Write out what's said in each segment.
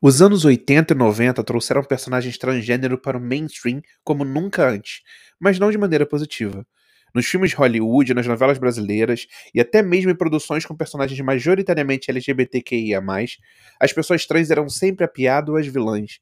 Os anos 80 e 90 trouxeram personagens transgênero para o mainstream como nunca antes, mas não de maneira positiva. Nos filmes de Hollywood, nas novelas brasileiras e até mesmo em produções com personagens majoritariamente LGBTQIA, as pessoas trans eram sempre a piada ou as vilãs.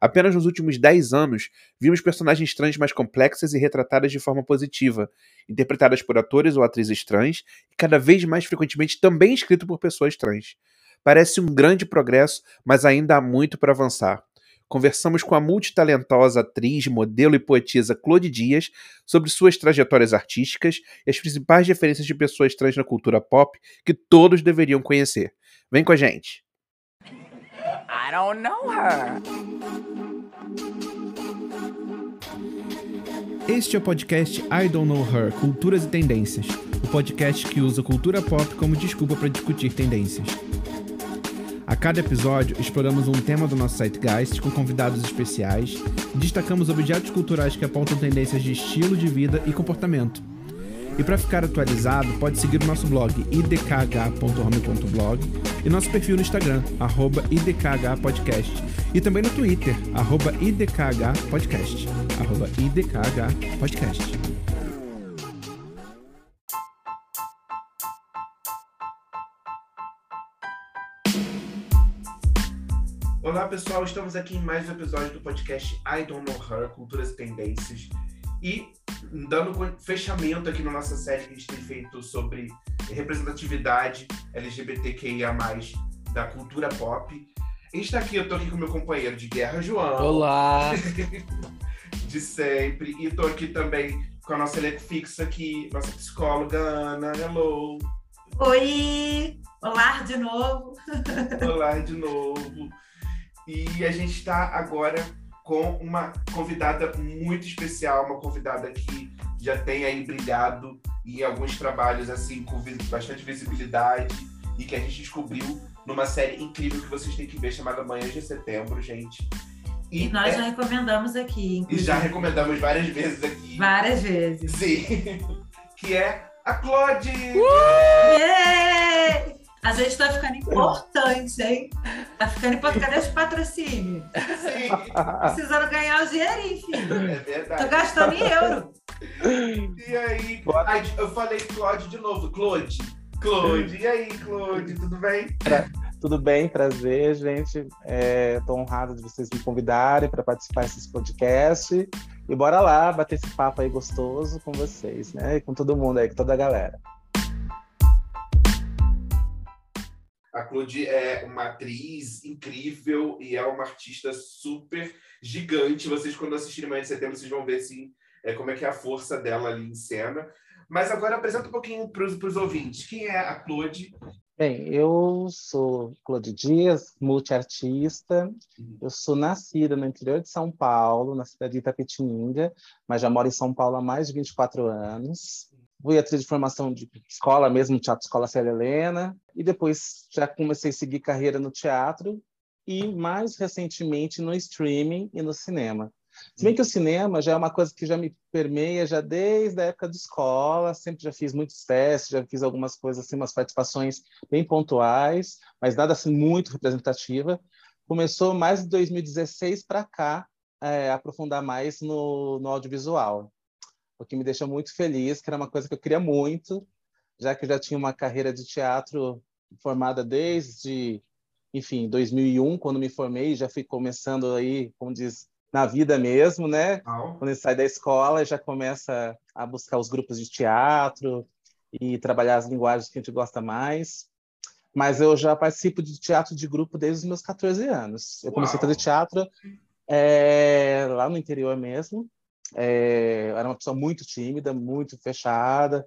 Apenas nos últimos 10 anos, vimos personagens trans mais complexas e retratadas de forma positiva, interpretadas por atores ou atrizes trans e cada vez mais frequentemente também escrito por pessoas trans. Parece um grande progresso, mas ainda há muito para avançar. Conversamos com a multitalentosa atriz, modelo e poetisa Claude Dias sobre suas trajetórias artísticas e as principais referências de pessoas trans na cultura pop que todos deveriam conhecer. Vem com a gente! I don't know her. Este é o podcast I Don't Know Her Culturas e Tendências o podcast que usa cultura pop como desculpa para discutir tendências. A cada episódio, exploramos um tema do nosso Zeitgeist com convidados especiais destacamos objetos culturais que apontam tendências de estilo de vida e comportamento. E para ficar atualizado, pode seguir o nosso blog idkh.home.blog e nosso perfil no Instagram, arroba idkhpodcast, e também no Twitter, arroba idkhpodcast, arroba idkhpodcast. Olá pessoal, estamos aqui em mais um episódio do podcast I Don't Know Her, Culturas e Tendências. E dando fechamento aqui na nossa série que a gente tem feito sobre representatividade LGBTQIA+, da cultura pop. A gente está aqui, eu tô aqui com meu companheiro de guerra, João. Olá! de sempre. E tô aqui também com a nossa elenco fixa aqui, nossa psicóloga Ana. Hello! Oi! Olá de novo! Olá de novo! E a gente está agora com uma convidada muito especial, uma convidada que já tem aí brilhado em alguns trabalhos assim com bastante visibilidade e que a gente descobriu numa série incrível que vocês têm que ver chamada Manhãs de Setembro, gente. E, e nós é... já recomendamos aqui. Inclusive. E já recomendamos várias vezes aqui. Várias vezes. Sim. que é a Claude! Uh! Yeah! A gente tá ficando importante, hein? Tá ficando importante. Cadê os patrocínios? Sim. Precisando ganhar o dinheirinho, filho. É verdade. Tô gastando em euro. E aí? Ai, eu falei Claude de novo. Claude. Claude. E aí, Claude, tudo bem? Tudo bem, prazer, gente. Estou é, honrado de vocês me convidarem para participar desse podcast. E bora lá bater esse papo aí gostoso com vocês, né? E com todo mundo aí, com toda a galera. A Claude é uma atriz incrível e é uma artista super gigante. Vocês, quando assistirem mais de setembro, vocês vão ver assim, é, como é que é a força dela ali em cena. Mas agora apresenta um pouquinho para os ouvintes. Quem é a Claude? Bem, eu sou Claude Dias, multiartista. Uhum. Eu sou nascida no interior de São Paulo, na cidade de Itapetininga, mas já moro em São Paulo há mais de 24 anos fui atriz de formação de escola mesmo, Teatro Escola Célia Helena, e depois já comecei a seguir carreira no teatro e mais recentemente no streaming e no cinema. Se bem que o cinema já é uma coisa que já me permeia já desde a época de escola, sempre já fiz muitos testes, já fiz algumas coisas assim, umas participações bem pontuais, mas nada assim muito representativa. Começou mais de 2016 para cá, é, aprofundar mais no, no audiovisual o que me deixa muito feliz, que era uma coisa que eu queria muito, já que eu já tinha uma carreira de teatro formada desde, enfim, 2001, quando me formei, já fui começando aí, como diz, na vida mesmo, né? Oh. Quando sai da escola, já começa a buscar os grupos de teatro e trabalhar as linguagens que a gente gosta mais. Mas eu já participo de teatro de grupo desde os meus 14 anos. Eu comecei Uau. a fazer teatro é, lá no interior mesmo, é, era uma pessoa muito tímida, muito fechada.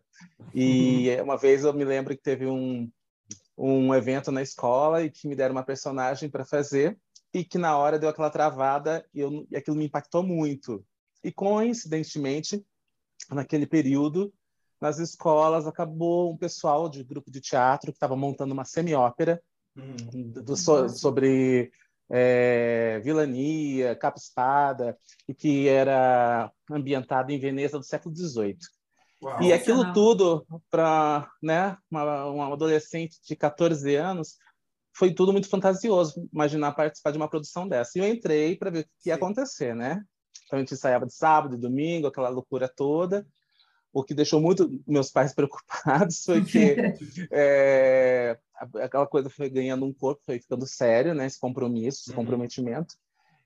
E uhum. uma vez eu me lembro que teve um, um evento na escola e que me deram uma personagem para fazer e que na hora deu aquela travada e, eu, e aquilo me impactou muito. E coincidentemente, naquele período, nas escolas acabou um pessoal de grupo de teatro que estava montando uma semi-ópera uhum. so, sobre é, vilania, capa-espada, e que era ambientado em Veneza do século XVIII. Uau, e aquilo tudo para né, uma, uma adolescente de 14 anos foi tudo muito fantasioso, imaginar participar de uma produção dessa. E eu entrei para ver o que ia acontecer, né? Então a gente ensaiava de sábado e domingo, aquela loucura toda. O que deixou muito meus pais preocupados foi que é, aquela coisa foi ganhando um corpo, foi ficando sério, né? Esse compromisso, esse uhum. comprometimento.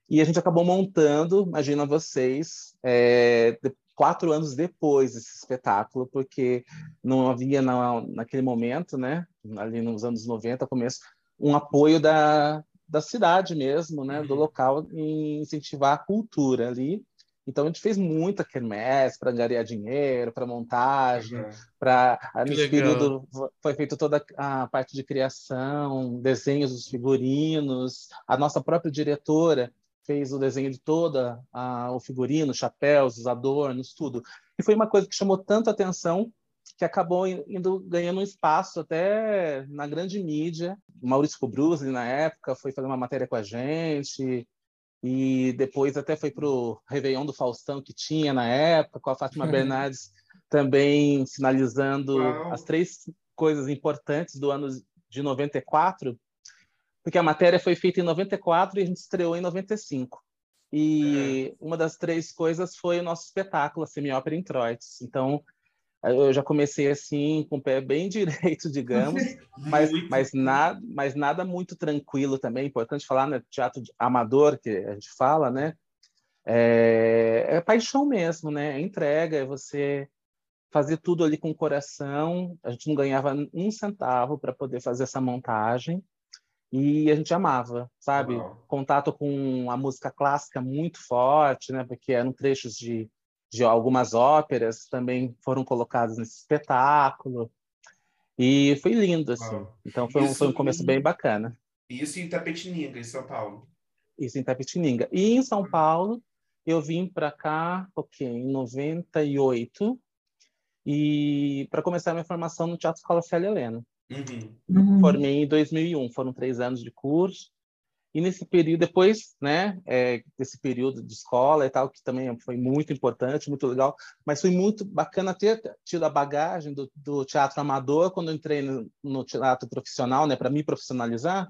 E a gente acabou montando, imagina vocês, é, quatro anos depois desse espetáculo, porque não havia na, naquele momento, né, ali nos anos 90, começo, um apoio da, da cidade mesmo, né, do uhum. local, em incentivar a cultura ali. Então a gente fez muita quermesse para angariar dinheiro, para montagem, uhum. para nesse legal. período foi feita toda a parte de criação, desenhos dos figurinos, a nossa própria diretora fez o desenho de toda a, o figurino, chapéus, os adornos, tudo. E foi uma coisa que chamou tanta atenção que acabou indo ganhando um espaço até na grande mídia. O Maurício Cobruzzi, na época, foi fazer uma matéria com a gente, e depois até foi para o Réveillon do Faustão que tinha na época, com a Fátima Bernardes também sinalizando Uau. as três coisas importantes do ano de 94, porque a matéria foi feita em 94 e a gente estreou em 95. E é. uma das três coisas foi o nosso espetáculo, a Semiópera em Troites. Então, eu já comecei assim, com o pé bem direito, digamos, mas, mas, nada, mas nada muito tranquilo também. É importante falar, né? Teatro amador, que a gente fala, né? É, é paixão mesmo, né? É entrega, é você fazer tudo ali com o coração. A gente não ganhava um centavo para poder fazer essa montagem e a gente amava, sabe? Uau. Contato com a música clássica muito forte, né? Porque eram trechos de, de algumas óperas também foram colocados nesse espetáculo. E foi lindo, assim. Uau. Então foi um, foi um começo em... bem bacana. Isso em Tapetininga, em São Paulo. Isso em Tapetininga. E em São Paulo, eu vim para cá, ok, em 98, e para começar a minha formação no Teatro Escola Célia Helena. Uhum. uhum. Formei em 2001, foram três anos de curso. E nesse período, depois, né, é, desse período de escola e tal, que também foi muito importante, muito legal, mas foi muito bacana ter tido a bagagem do, do teatro amador quando entrei no, no teatro profissional, né, para me profissionalizar,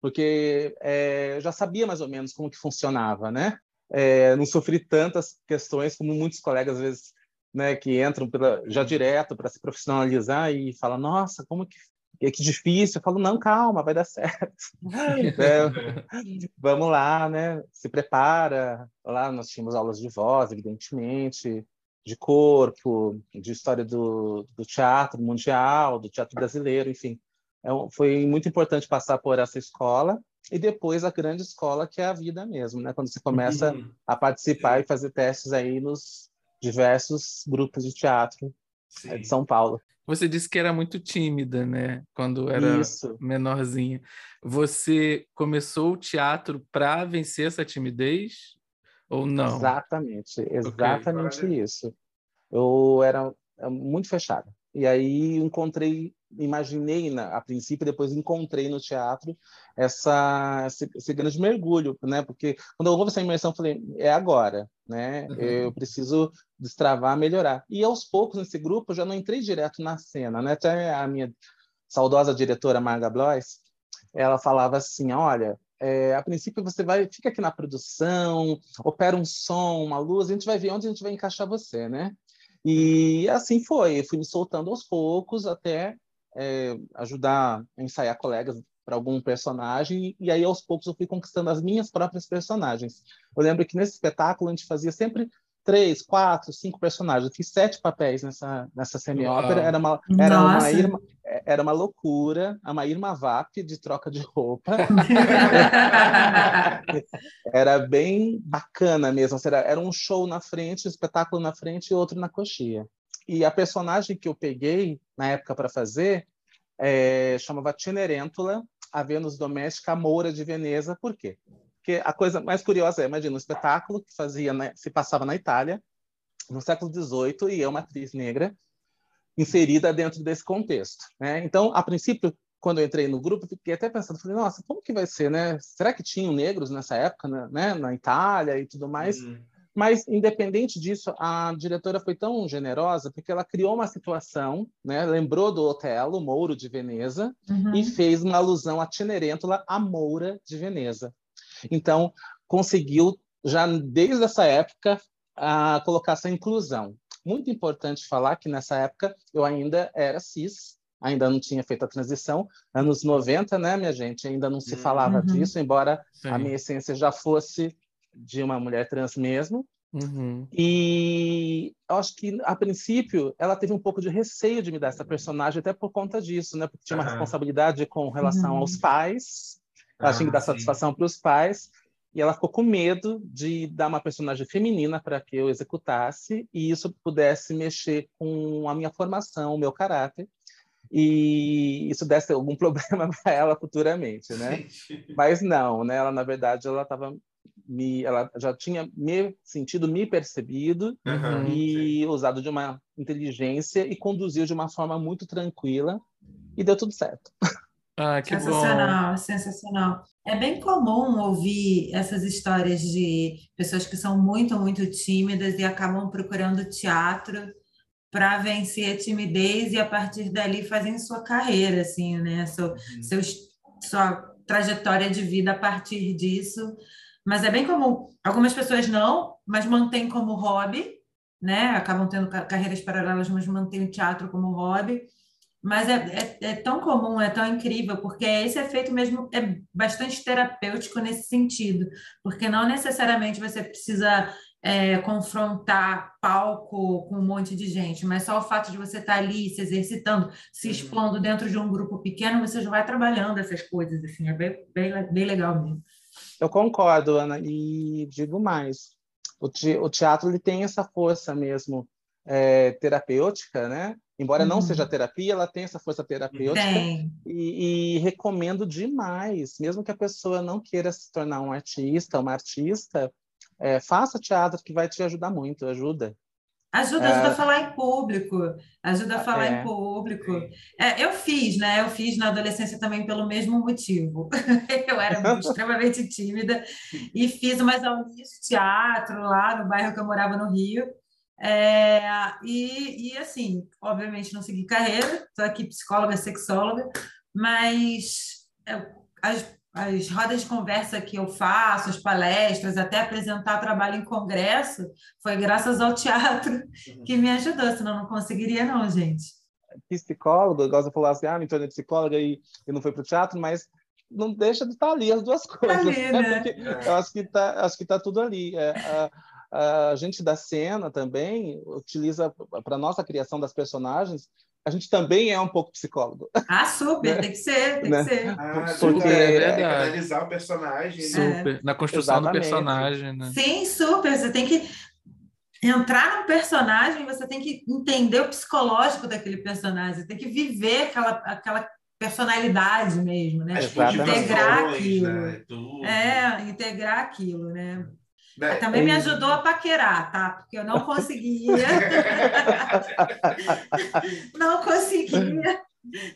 porque é, já sabia mais ou menos como que funcionava, né? É, não sofri tantas questões como muitos colegas às vezes né, que entram pela, já direto para se profissionalizar e falam, nossa, como que é que difícil. Eu falo, não, calma, vai dar certo. é, vamos lá, né? Se prepara. Lá nós tínhamos aulas de voz, evidentemente, de corpo, de história do, do teatro mundial, do teatro brasileiro, enfim. É, foi muito importante passar por essa escola e depois a grande escola que é a vida mesmo, né? Quando você começa uhum. a participar e fazer testes aí nos diversos grupos de teatro Sim. de São Paulo. Você disse que era muito tímida, né? Quando era Isso. menorzinha. Você começou o teatro para vencer essa timidez ou não? Exatamente, exatamente okay. isso. Eu era muito fechada. E aí encontrei, imaginei na, a princípio, depois encontrei no teatro essa esse, esse, grande mergulho, né? Porque quando eu vou essa imersão, eu falei, é agora, né? Uhum. Eu preciso destravar, melhorar. E aos poucos nesse grupo eu já não entrei direto na cena, né? Até a minha saudosa diretora Marga Blois, ela falava assim, olha, é, a princípio você vai fica aqui na produção, opera um som, uma luz, a gente vai ver onde a gente vai encaixar você, né? E assim foi, eu fui me soltando aos poucos até é, ajudar a ensaiar colegas para algum personagem, e aí aos poucos eu fui conquistando as minhas próprias personagens. Eu lembro que nesse espetáculo a gente fazia sempre três, quatro, cinco personagens. Eu fiz sete papéis nessa, nessa semi-ópera. Era uma, era, uma Irma, era uma loucura. A Maír Mavap de troca de roupa. era bem bacana mesmo. Era, era um show na frente, um espetáculo na frente e outro na coxia. E a personagem que eu peguei na época para fazer é, chamava Tinerêntula, a Vênus doméstica, a Moura de Veneza. Por quê? Porque a coisa mais curiosa é, imagina, um espetáculo que fazia, né, se passava na Itália, no século XVIII, e é uma atriz negra inserida dentro desse contexto. Né? Então, a princípio, quando eu entrei no grupo, fiquei até pensando, falei, nossa, como que vai ser, né? Será que tinham negros nessa época, né, né na Itália e tudo mais? Uhum. Mas, independente disso, a diretora foi tão generosa porque ela criou uma situação, né? lembrou do Otelo, Mouro de Veneza, uhum. e fez uma alusão a Tinerêntula, a Moura de Veneza. Então, conseguiu, já desde essa época, a colocar essa inclusão. Muito importante falar que nessa época eu ainda era cis, ainda não tinha feito a transição. Anos 90, né, minha gente? Ainda não se uhum. falava uhum. disso, embora Sim. a minha essência já fosse de uma mulher trans mesmo. Uhum. E eu acho que, a princípio, ela teve um pouco de receio de me dar essa personagem, até por conta disso, né? Porque tinha uma uhum. responsabilidade com relação uhum. aos pais, ela tinha que dar sim. satisfação para os pais, e ela ficou com medo de dar uma personagem feminina para que eu executasse, e isso pudesse mexer com a minha formação, o meu caráter, e isso desse algum problema para ela futuramente, né? Mas não, né? Ela na verdade ela estava me, ela já tinha me sentido, me percebido uhum, e sim. usado de uma inteligência e conduziu de uma forma muito tranquila e deu tudo certo. Ah, que sensacional, bom. sensacional. É bem comum ouvir essas histórias de pessoas que são muito, muito tímidas e acabam procurando teatro para vencer a timidez e a partir dali fazem sua carreira, assim, né? Seu, uhum. seus, sua trajetória de vida a partir disso mas é bem comum. Algumas pessoas não, mas mantêm como hobby, né? Acabam tendo carreiras paralelas, mas mantêm o teatro como hobby. Mas é, é, é, tão comum, é tão incrível, porque esse efeito mesmo é bastante terapêutico nesse sentido, porque não necessariamente você precisa é, confrontar palco com um monte de gente, mas só o fato de você estar ali se exercitando, se uhum. expondo dentro de um grupo pequeno, você já vai trabalhando essas coisas, assim, é bem, bem, bem legal mesmo. Eu concordo, Ana, e digo mais. O, te, o teatro ele tem essa força mesmo é, terapêutica, né? Embora uhum. não seja terapia, ela tem essa força terapêutica. E, e, recomendo demais, mesmo que a pessoa não queira se tornar um artista, uma artista, é, faça teatro que vai te ajudar muito, ajuda. Ajuda, ajuda é... a falar em público, ajuda a falar é... em público. É, eu fiz, né? Eu fiz na adolescência também pelo mesmo motivo. eu era extremamente tímida e fiz umas aulas de teatro lá no bairro que eu morava no Rio. É, e, e, assim, obviamente não segui carreira, estou aqui psicóloga, sexóloga, mas as as rodas de conversa que eu faço, as palestras, até apresentar trabalho em congresso, foi graças ao teatro que me ajudou, senão não conseguiria não, gente. Psicólogo, igual você falou assim, ah, me tornei psicóloga e, e não foi para o teatro, mas não deixa de estar ali as duas tá coisas. Ali, né? né? Eu acho que está acho que tá tudo ali. É, a, a gente da cena também utiliza para nossa criação das personagens a gente também é um pouco psicólogo. Ah, super, né? tem que ser, tem né? que ser. Ah, Porque é, é analisar o personagem. Né? Super, é. na construção Exatamente. do personagem, né? Sim, super. Você tem que entrar no personagem, você tem que entender o psicológico daquele personagem, você tem que viver aquela, aquela personalidade mesmo, né? Integrar aquilo. Né? É, integrar aquilo, né? Também me ajudou a paquerar, tá? Porque eu não conseguia. não conseguia.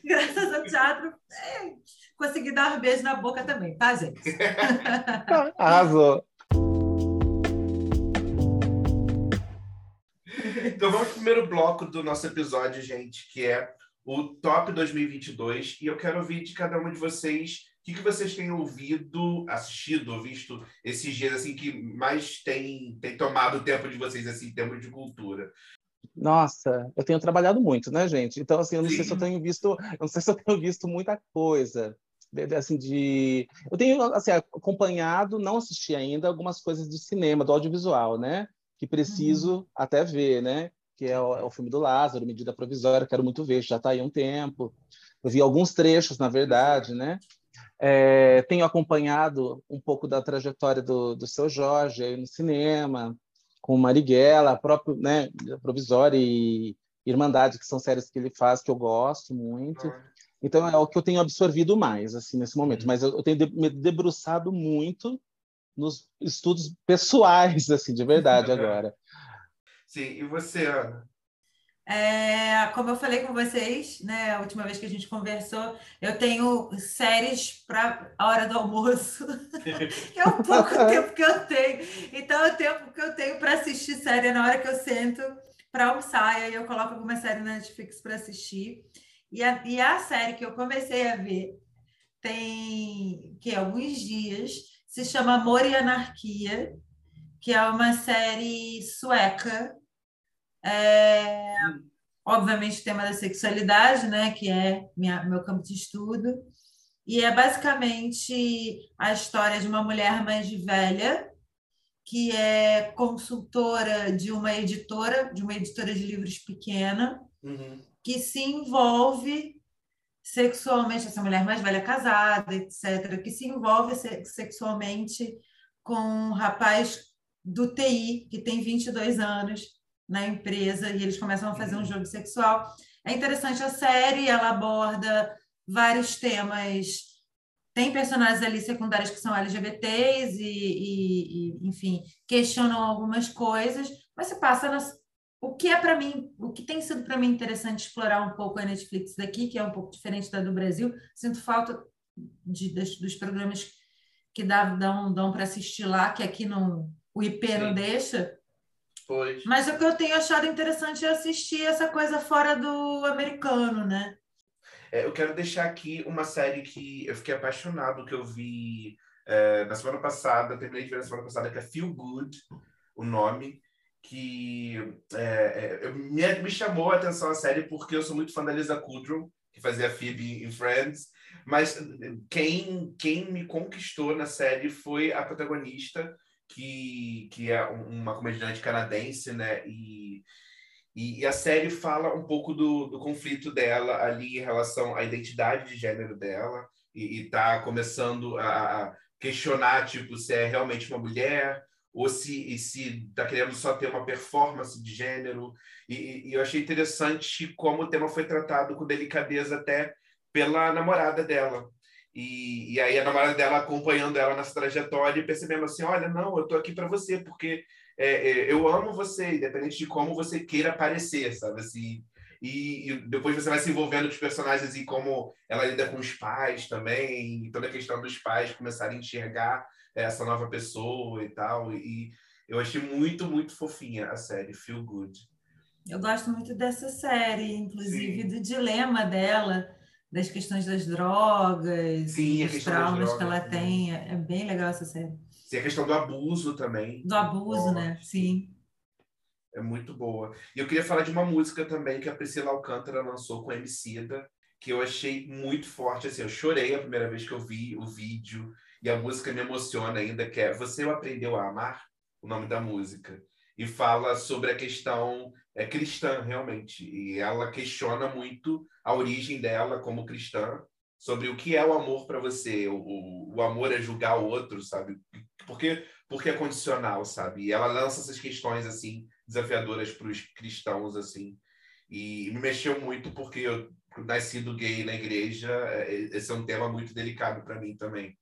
Graças ao teatro, é, consegui dar um beijo na boca também, tá, gente? Arrasou. Então vamos para o primeiro bloco do nosso episódio, gente, que é o Top 2022. E eu quero ouvir de cada um de vocês o que, que vocês têm ouvido, assistido, ou visto esses dias assim que mais tem, tem tomado o tempo de vocês assim, em termos de cultura? Nossa, eu tenho trabalhado muito, né, gente? Então, assim, eu não Sim. sei se eu tenho visto, eu não sei se eu tenho visto muita coisa. Assim, de... Eu tenho assim, acompanhado, não assisti ainda, algumas coisas de cinema, do audiovisual, né? Que preciso uhum. até ver, né? Que é o, é o, filme do Lázaro, Medida Provisória, quero muito ver, já está aí um tempo. Eu vi alguns trechos, na verdade, né? É, tenho acompanhado um pouco da trajetória do, do seu Jorge aí no cinema, com Marighella, próprio, né, Provisória e Irmandade, que são séries que ele faz que eu gosto muito. Então é o que eu tenho absorvido mais assim nesse momento, mas eu, eu tenho de, me debruçado muito nos estudos pessoais assim, de verdade agora. Sim, e você, Ana? É, como eu falei com vocês, né, a última vez que a gente conversou, eu tenho séries para a hora do almoço, que é o pouco tempo que eu tenho. Então, é o tempo que eu tenho para assistir série na hora que eu sento para almoçar, e aí eu coloco alguma série na Netflix para assistir. E a, e a série que eu comecei a ver tem que alguns dias se chama Amor e Anarquia, que é uma série sueca é, obviamente, o tema da sexualidade, né, que é minha, meu campo de estudo. E é basicamente a história de uma mulher mais velha que é consultora de uma editora, de uma editora de livros pequena, uhum. que se envolve sexualmente, essa mulher mais velha casada, etc., que se envolve sexualmente com um rapaz do TI, que tem 22 anos, na empresa e eles começam a fazer um uhum. jogo sexual. É interessante a série, ela aborda vários temas. Tem personagens ali secundários que são LGBTs e, e, e enfim, questionam algumas coisas, mas se passa nas, o que é para mim, o que tem sido para mim interessante explorar um pouco a Netflix daqui, que é um pouco diferente da do Brasil. Sinto falta de, dos, dos programas que dá, dão, dão para assistir lá, que aqui não, o IP Sim. não deixa. Pois. Mas o que eu tenho achado interessante é assistir essa coisa fora do americano, né? É, eu quero deixar aqui uma série que eu fiquei apaixonado, que eu vi é, na semana passada, terminei de ver na semana passada, que é Feel Good, o nome, que é, é, me, me chamou a atenção a série porque eu sou muito fã da Lisa Kudrow, que fazia Phoebe em Friends, mas quem, quem me conquistou na série foi a protagonista, que, que é uma comediante canadense, né? E, e, e, a série fala um pouco do, do conflito dela ali em relação à identidade de gênero dela e, está começando a, questionar tipo se é realmente uma mulher ou se se está querendo só ter uma performance de gênero e, e eu achei interessante como o tema foi tratado com delicadeza até pela namorada dela e, e aí a namorada dela acompanhando ela nessa trajetória e percebendo assim, olha, não, eu tô aqui para você porque é, é, eu amo você, independente de como você queira parecer, sabe assim. E, e, depois você vai se envolvendo com os personagens e como ela lida com os pais também, e toda a questão dos pais começarem a enxergar essa nova pessoa e tal. E eu achei muito, muito fofinha a série, Feel Good. Eu gosto muito dessa série, inclusive Sim. do dilema dela das questões das drogas, Sim, dos traumas que ela tem. É bem legal essa série. Sim, a questão do abuso também. Do abuso, né? Sim. É muito boa. E eu queria falar de uma música também que a Priscila Alcântara lançou com a Emicida, que eu achei muito forte. Assim, eu chorei a primeira vez que eu vi o vídeo e a música me emociona ainda, que é Você Aprendeu a Amar? O nome da música. E fala sobre a questão é cristã, realmente. E ela questiona muito a origem dela como cristã, sobre o que é o amor para você. O, o, amor é julgar o outro, sabe? Porque, porque é condicional, sabe? E ela lança essas questões, assim, desafiadoras para os cristãos, assim. E me mexeu muito porque eu, nascido gay na igreja, é, esse é um tema muito delicado para mim também.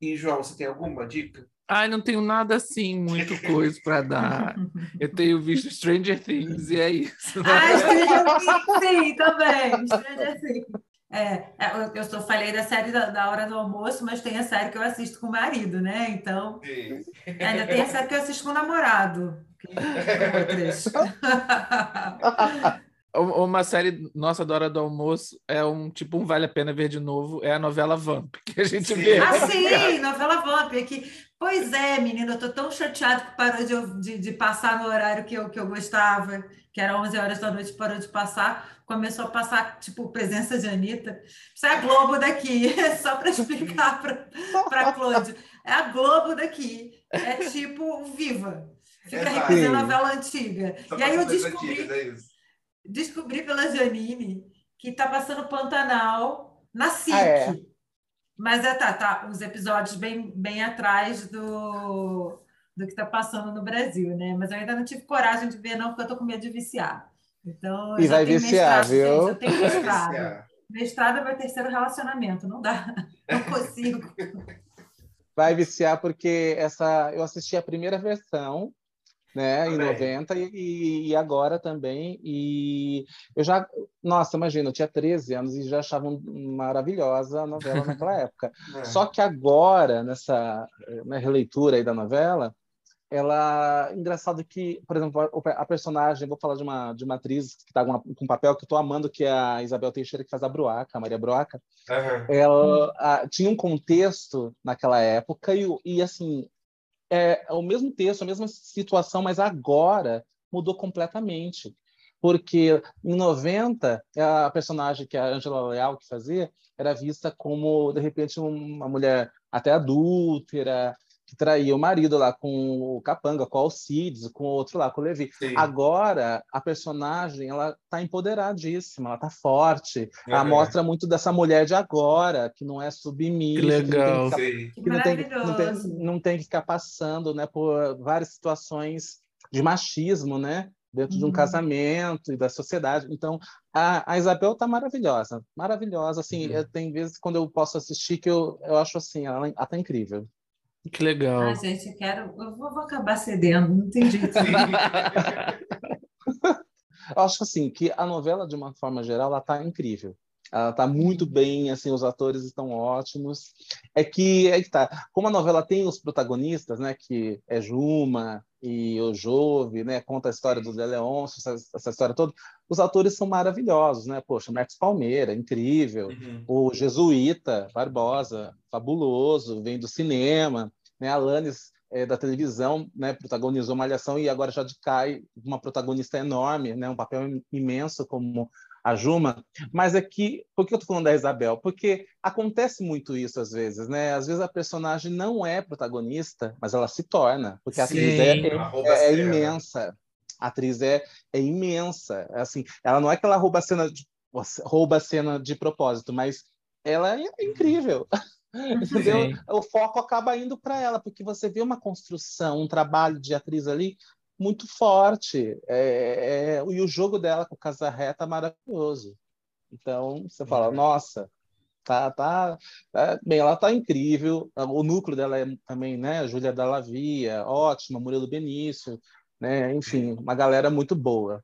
E, João, você tem alguma dica? Ai, não tenho nada assim, muito coisa para dar. Eu tenho visto Stranger Things e é isso. Né? Ah, Stranger Things, sim, também. Stranger Things. É, é eu só falei da série da, da, hora do almoço, mas tem a série que eu assisto com o marido, né? Então, sim. ainda tem a série que eu assisto com o namorado. Que, Uma série nossa da hora do almoço é um tipo um Vale a Pena Ver de Novo, é a novela Vamp, que a gente sim. vê. Ah, sim, novela Vamp, que Pois é, menina, eu tô tão chateada que parou de, de, de, passar no horário que eu, que eu gostava, que era 11 horas da noite, parou de passar, começou a passar, tipo, presença de Anitta. Isso é a Globo daqui, só para explicar para Cláudio. É a Globo daqui, é tipo Viva, fica repetindo novela antiga. Só e aí eu descobri, antigas, é descobri pela Janine que tá passando Pantanal na SIC. Ah, é. Mas é, tá, tá, os episódios bem, bem atrás do, do que está passando no Brasil, né? Mas eu ainda não tive coragem de ver, não, porque eu tô com medo de viciar. Então, e vai viciar, mestrado, viu? Gente, eu tenho mestrado. mestrado é meu terceiro relacionamento, não dá, não consigo. Vai viciar porque essa, eu assisti a primeira versão, né, também. em 90 e, e, agora também. E eu já, nossa, imagina, eu tinha 13 anos e já achava maravilhosa a novela naquela época. É. Só que agora, nessa na releitura aí da novela, ela engraçado que, por exemplo, a, personagem, vou falar de uma de uma atriz que está com, com um papel que eu estou amando, que é a Isabel Teixeira que faz a Bruaca, a Maria Bruaca. Uhum. Ela a, tinha um contexto naquela época e, e assim é, é o mesmo texto, a mesma situação, mas agora mudou completamente. Porque em 90, a personagem que a Angela Leal que fazia era vista como, de repente, uma mulher até adúltera, que traía o marido lá com o Capanga, com o Alcides, com o outro lá, com o Levi. Sim. Agora, a personagem, ela tá empoderadíssima, ela tá forte. Uhum. Ela mostra muito dessa mulher de agora, que não é submissa. Que legal. Que, que não, tem, não, tem, não tem que ficar passando né, por várias situações de machismo, né? dentro uhum. de um uhum. casamento e da sociedade. Então, a, a Isabel tá maravilhosa, maravilhosa. Assim, uhum. tem vezes quando eu posso assistir que eu, eu acho assim, ela, ela tá incrível. Que legal. Ah, gente, eu quero. Eu vou, vou acabar cedendo, não tem jeito. eu acho assim que a novela, de uma forma geral, ela tá incrível. Ela tá muito uhum. bem, assim, os atores estão ótimos. É que, é que tá. Como a novela tem os protagonistas, né, que é Juma e o Jove, né, conta a história do Leonço, essa, essa, história toda. Os atores são maravilhosos, né? Poxa, Marcos Palmeira, incrível. Uhum. O Jesuíta Barbosa, fabuloso, vem do cinema né? Alanis é, da televisão, né, protagonizou Malhação e agora já cai uma protagonista enorme, né, um papel imenso como a Juma. Mas é que, por que eu estou falando da Isabel? Porque acontece muito isso às vezes, né? Às vezes a personagem não é protagonista, mas ela se torna, porque a Sim, atriz é, é, é imensa. A atriz é, é imensa. Assim, ela não é que ela rouba a cena de, rouba a cena de propósito, mas ela é incrível. Entendeu? O foco acaba indo para ela, porque você vê uma construção, um trabalho de atriz ali muito forte. É, é, e o jogo dela com o Casarré tá maravilhoso. Então, você fala, uhum. nossa, tá, tá, tá, bem, ela tá incrível. O núcleo dela é também, né? Júlia Dallavia, ótima, Murilo Benício, né? Enfim, uma galera muito boa.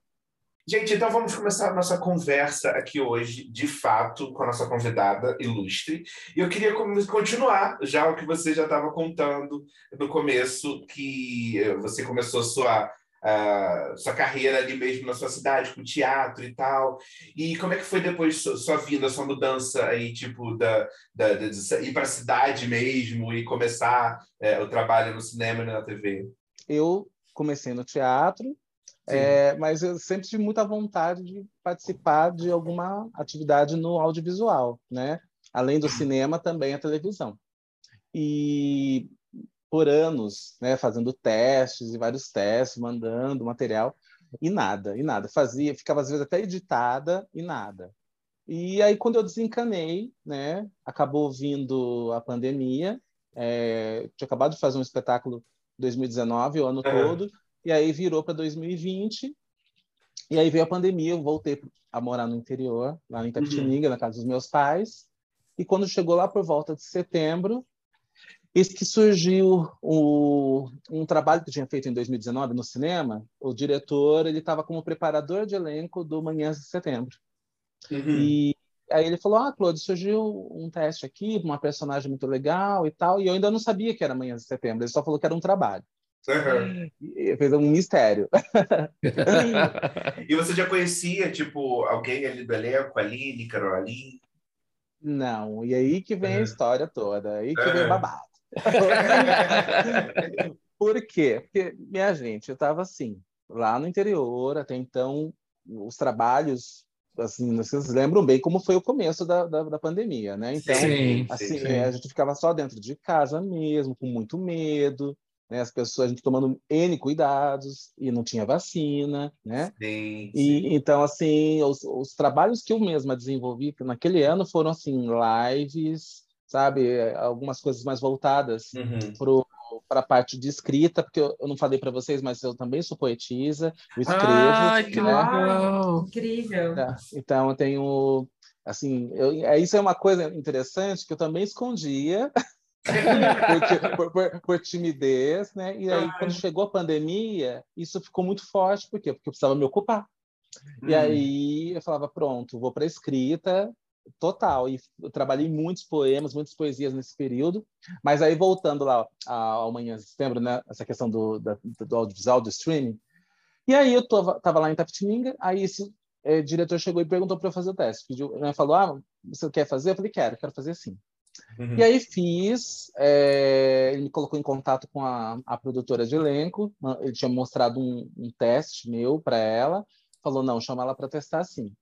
Gente, então vamos começar a nossa conversa aqui hoje, de fato, com a nossa convidada ilustre. E eu queria continuar já o que você já estava contando no começo, que eh, você começou sua Uh, sua carreira ali mesmo na sua cidade, com teatro e tal. E como é que foi depois sua vida, sua mudança aí, tipo, da, da, de ir para a cidade mesmo e começar é, o trabalho no cinema e na TV? Eu comecei no teatro, é, mas eu sempre tive muita vontade de participar de alguma atividade no audiovisual, né? Além do cinema, também a televisão. E por anos, né, fazendo testes e vários testes, mandando material e nada, e nada. Fazia, ficava às vezes até editada e nada. E aí quando eu desencanei, né, acabou vindo a pandemia. É, tinha acabado de fazer um espetáculo 2019, o ano é. todo e aí virou para 2020. E aí veio a pandemia, eu voltei a morar no interior, lá em Itapetininga, uhum. na casa dos meus pais. E quando chegou lá por volta de setembro, eis que surgiu o, um trabalho que eu tinha feito em 2019 no cinema. O diretor ele estava como preparador de elenco do Manhãs de Setembro. Uhum. E aí ele falou: Ah, Claude, surgiu um teste aqui, uma personagem muito legal e tal. E eu ainda não sabia que era Manhãs de Setembro, ele só falou que era um trabalho. Uhum. Fez um mistério. e você já conhecia, tipo, alguém ali do elenco, Aline, Caroline? Não, e aí que vem uhum. a história toda, aí que uhum. vem o babado. Por quê? Porque, minha gente, eu estava assim, lá no interior, até então, os trabalhos, assim, vocês lembram bem como foi o começo da, da, da pandemia, né? Então, sim, assim, sim. a gente ficava só dentro de casa mesmo, com muito medo, né? As pessoas, a gente tomando N cuidados e não tinha vacina, né? Sim, sim. E, então, assim, os, os, trabalhos que eu mesma desenvolvi naquele ano foram, assim, lives, sabe? Algumas coisas mais voltadas uhum. Para a parte de escrita, porque eu, eu não falei para vocês, mas eu também sou poetisa, eu escrevo. Ah, que né? legal! Incrível! É, então, eu tenho assim, eu, é, isso é uma coisa interessante que eu também escondia por, por, por, timidez, né? E aí, quando chegou a pandemia, isso ficou muito forte. Por quê? Porque eu precisava me ocupar. Hum. E aí eu falava, pronto, vou para escrita total. E eu trabalhei muitos poemas, muitas poesias nesse período. Mas aí, voltando lá ao Manhã de Setembro, né? Essa questão do, do, do audiovisual, do streaming. E aí eu tava, tava lá em Tapetininga, aí esse é, diretor chegou e perguntou para eu fazer o teste. Pediu, né, falou, ah, você quer fazer? Eu falei, quero, quero fazer sim. Uhum. E aí fiz, é, ele me colocou em contato com a, a, produtora de elenco, ele tinha mostrado um, um teste meu para ela, falou, não, chama ela para testar sim.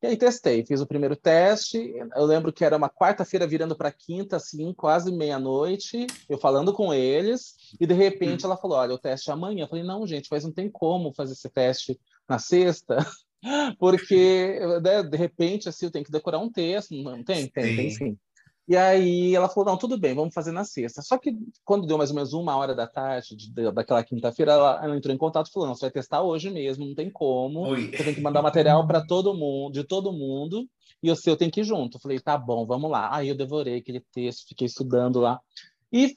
E aí testei, fiz o primeiro teste, eu lembro que era uma quarta-feira virando para quinta, assim, quase meia-noite, eu falando com eles, e de repente ela falou, olha, o teste é amanhã. Eu falei, não, gente, mas não tem como fazer esse teste na sexta, porque né, de repente assim eu tenho que decorar um texto, não tem, tem, tem sim. E aí ela falou, não, tudo bem, vamos fazer na sexta. Só que quando deu mais ou menos uma hora da tarde, de, daquela quinta-feira, ela, ela, entrou em contato e falou, não, você vai testar hoje mesmo, não tem como. Oi. Você tem que mandar material para todo mundo, de todo mundo, e o seu tem que ir junto. Eu falei, tá bom, vamos lá. Aí eu devorei aquele texto, fiquei estudando lá. E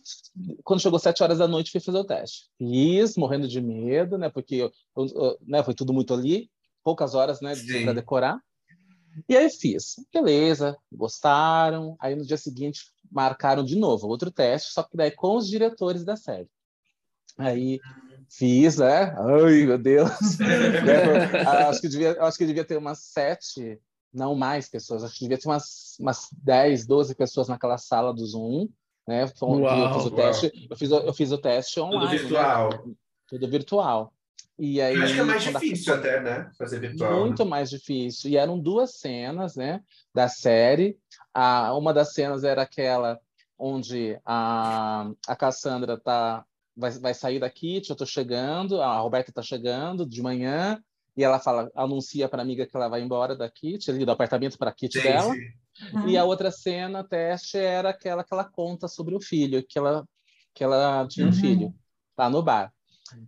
quando chegou sete horas da noite, fui fazer o teste. Fiz, morrendo de medo, né? Porque eu, eu, né, foi tudo muito ali poucas horas, né, para decorar. E aí fiz. Beleza, gostaram. Aí no dia seguinte marcaram de novo outro teste, só que daí com os diretores da série. Aí fiz, né? Ai, meu Deus. acho, que devia, acho que devia ter umas sete, não mais pessoas. Acho que devia ter umas, umas 10, 12 pessoas naquela sala do Zoom. Né? Uau, eu fiz o teste, eu fiz, eu fiz o teste online. Tudo virtual. Né? Tudo virtual. E aí, acho que é mais difícil a... até, né? Fazer virtual. Muito né? mais difícil. E eram duas cenas, né? Da série. A, uma das cenas era aquela onde a, a Cassandra tá, vai, vai sair da Kit, eu tô chegando, a Roberta tá chegando de manhã, e ela fala, anuncia para a amiga que ela vai embora da Kit, ali do apartamento para a Kit sim, dela. Sim. E a outra cena, teste, era aquela que ela conta sobre o filho, que ela, que ela tinha um uhum. filho lá no bar.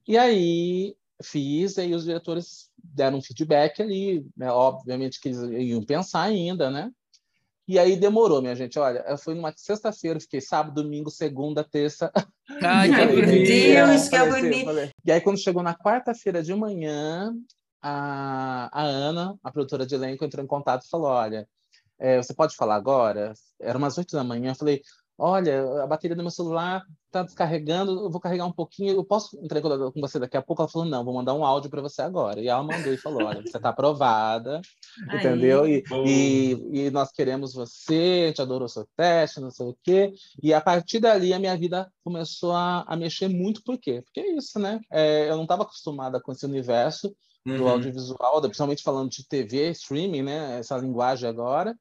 E aí fiz, e os diretores deram um feedback ali, né? obviamente que eles iam pensar ainda, né? E aí demorou, minha gente. Olha, foi numa sexta-feira, fiquei sábado, domingo, segunda, terça. Ai, Deus, que bonito. E aí, quando chegou na quarta-feira de manhã, a, a Ana, a produtora de elenco, entrou em contato e falou: Olha, é, você pode falar agora? Era umas oito da manhã. Eu falei: olha, a bateria do meu celular está descarregando, eu vou carregar um pouquinho, eu posso entrar com você daqui a pouco? Ela falou, não, vou mandar um áudio para você agora. E ela mandou e falou, olha, você está aprovada, entendeu? E, e, e, nós queremos você, a gente adorou o seu teste, não sei o quê. E a partir dali, a minha vida começou a, a mexer muito, por quê? Porque é isso, né? É, eu não estava acostumada com esse universo uhum. do audiovisual, principalmente falando de TV, streaming, né? Essa linguagem agora.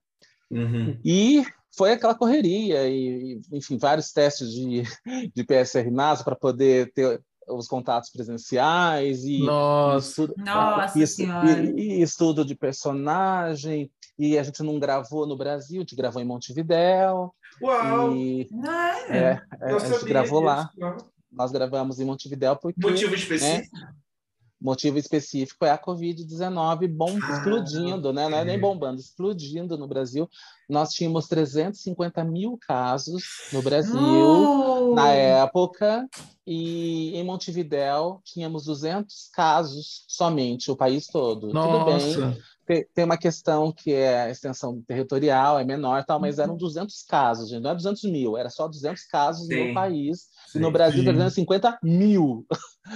Uhum. E foi aquela correria e, enfim, vários testes de, de PSR NASA para poder ter os contatos presenciais e Nossa, estudo, Nossa e, e, e, estudo de personagem e a gente não gravou no Brasil, a gente gravou em Montevidéu. Uau! E, é, é, a gente gravou disso, lá. Não. Nós gravamos em Montevidéu porque motivo né, específico. Né, motivo específico é a Covid-19 bom, ah, explodindo, né? Não é nem bombando, explodindo no Brasil. Nós tínhamos 350 mil casos no Brasil oh! na época, e em Montevidéu tínhamos 200 casos somente, o país todo. Nossa. Tudo bem, tem uma questão que é a extensão territorial, é menor, tal, mas eram 200 uhum. casos, gente, não é 200 mil, era só 200 casos Sim. no país, Sim. e no Brasil 350 mil.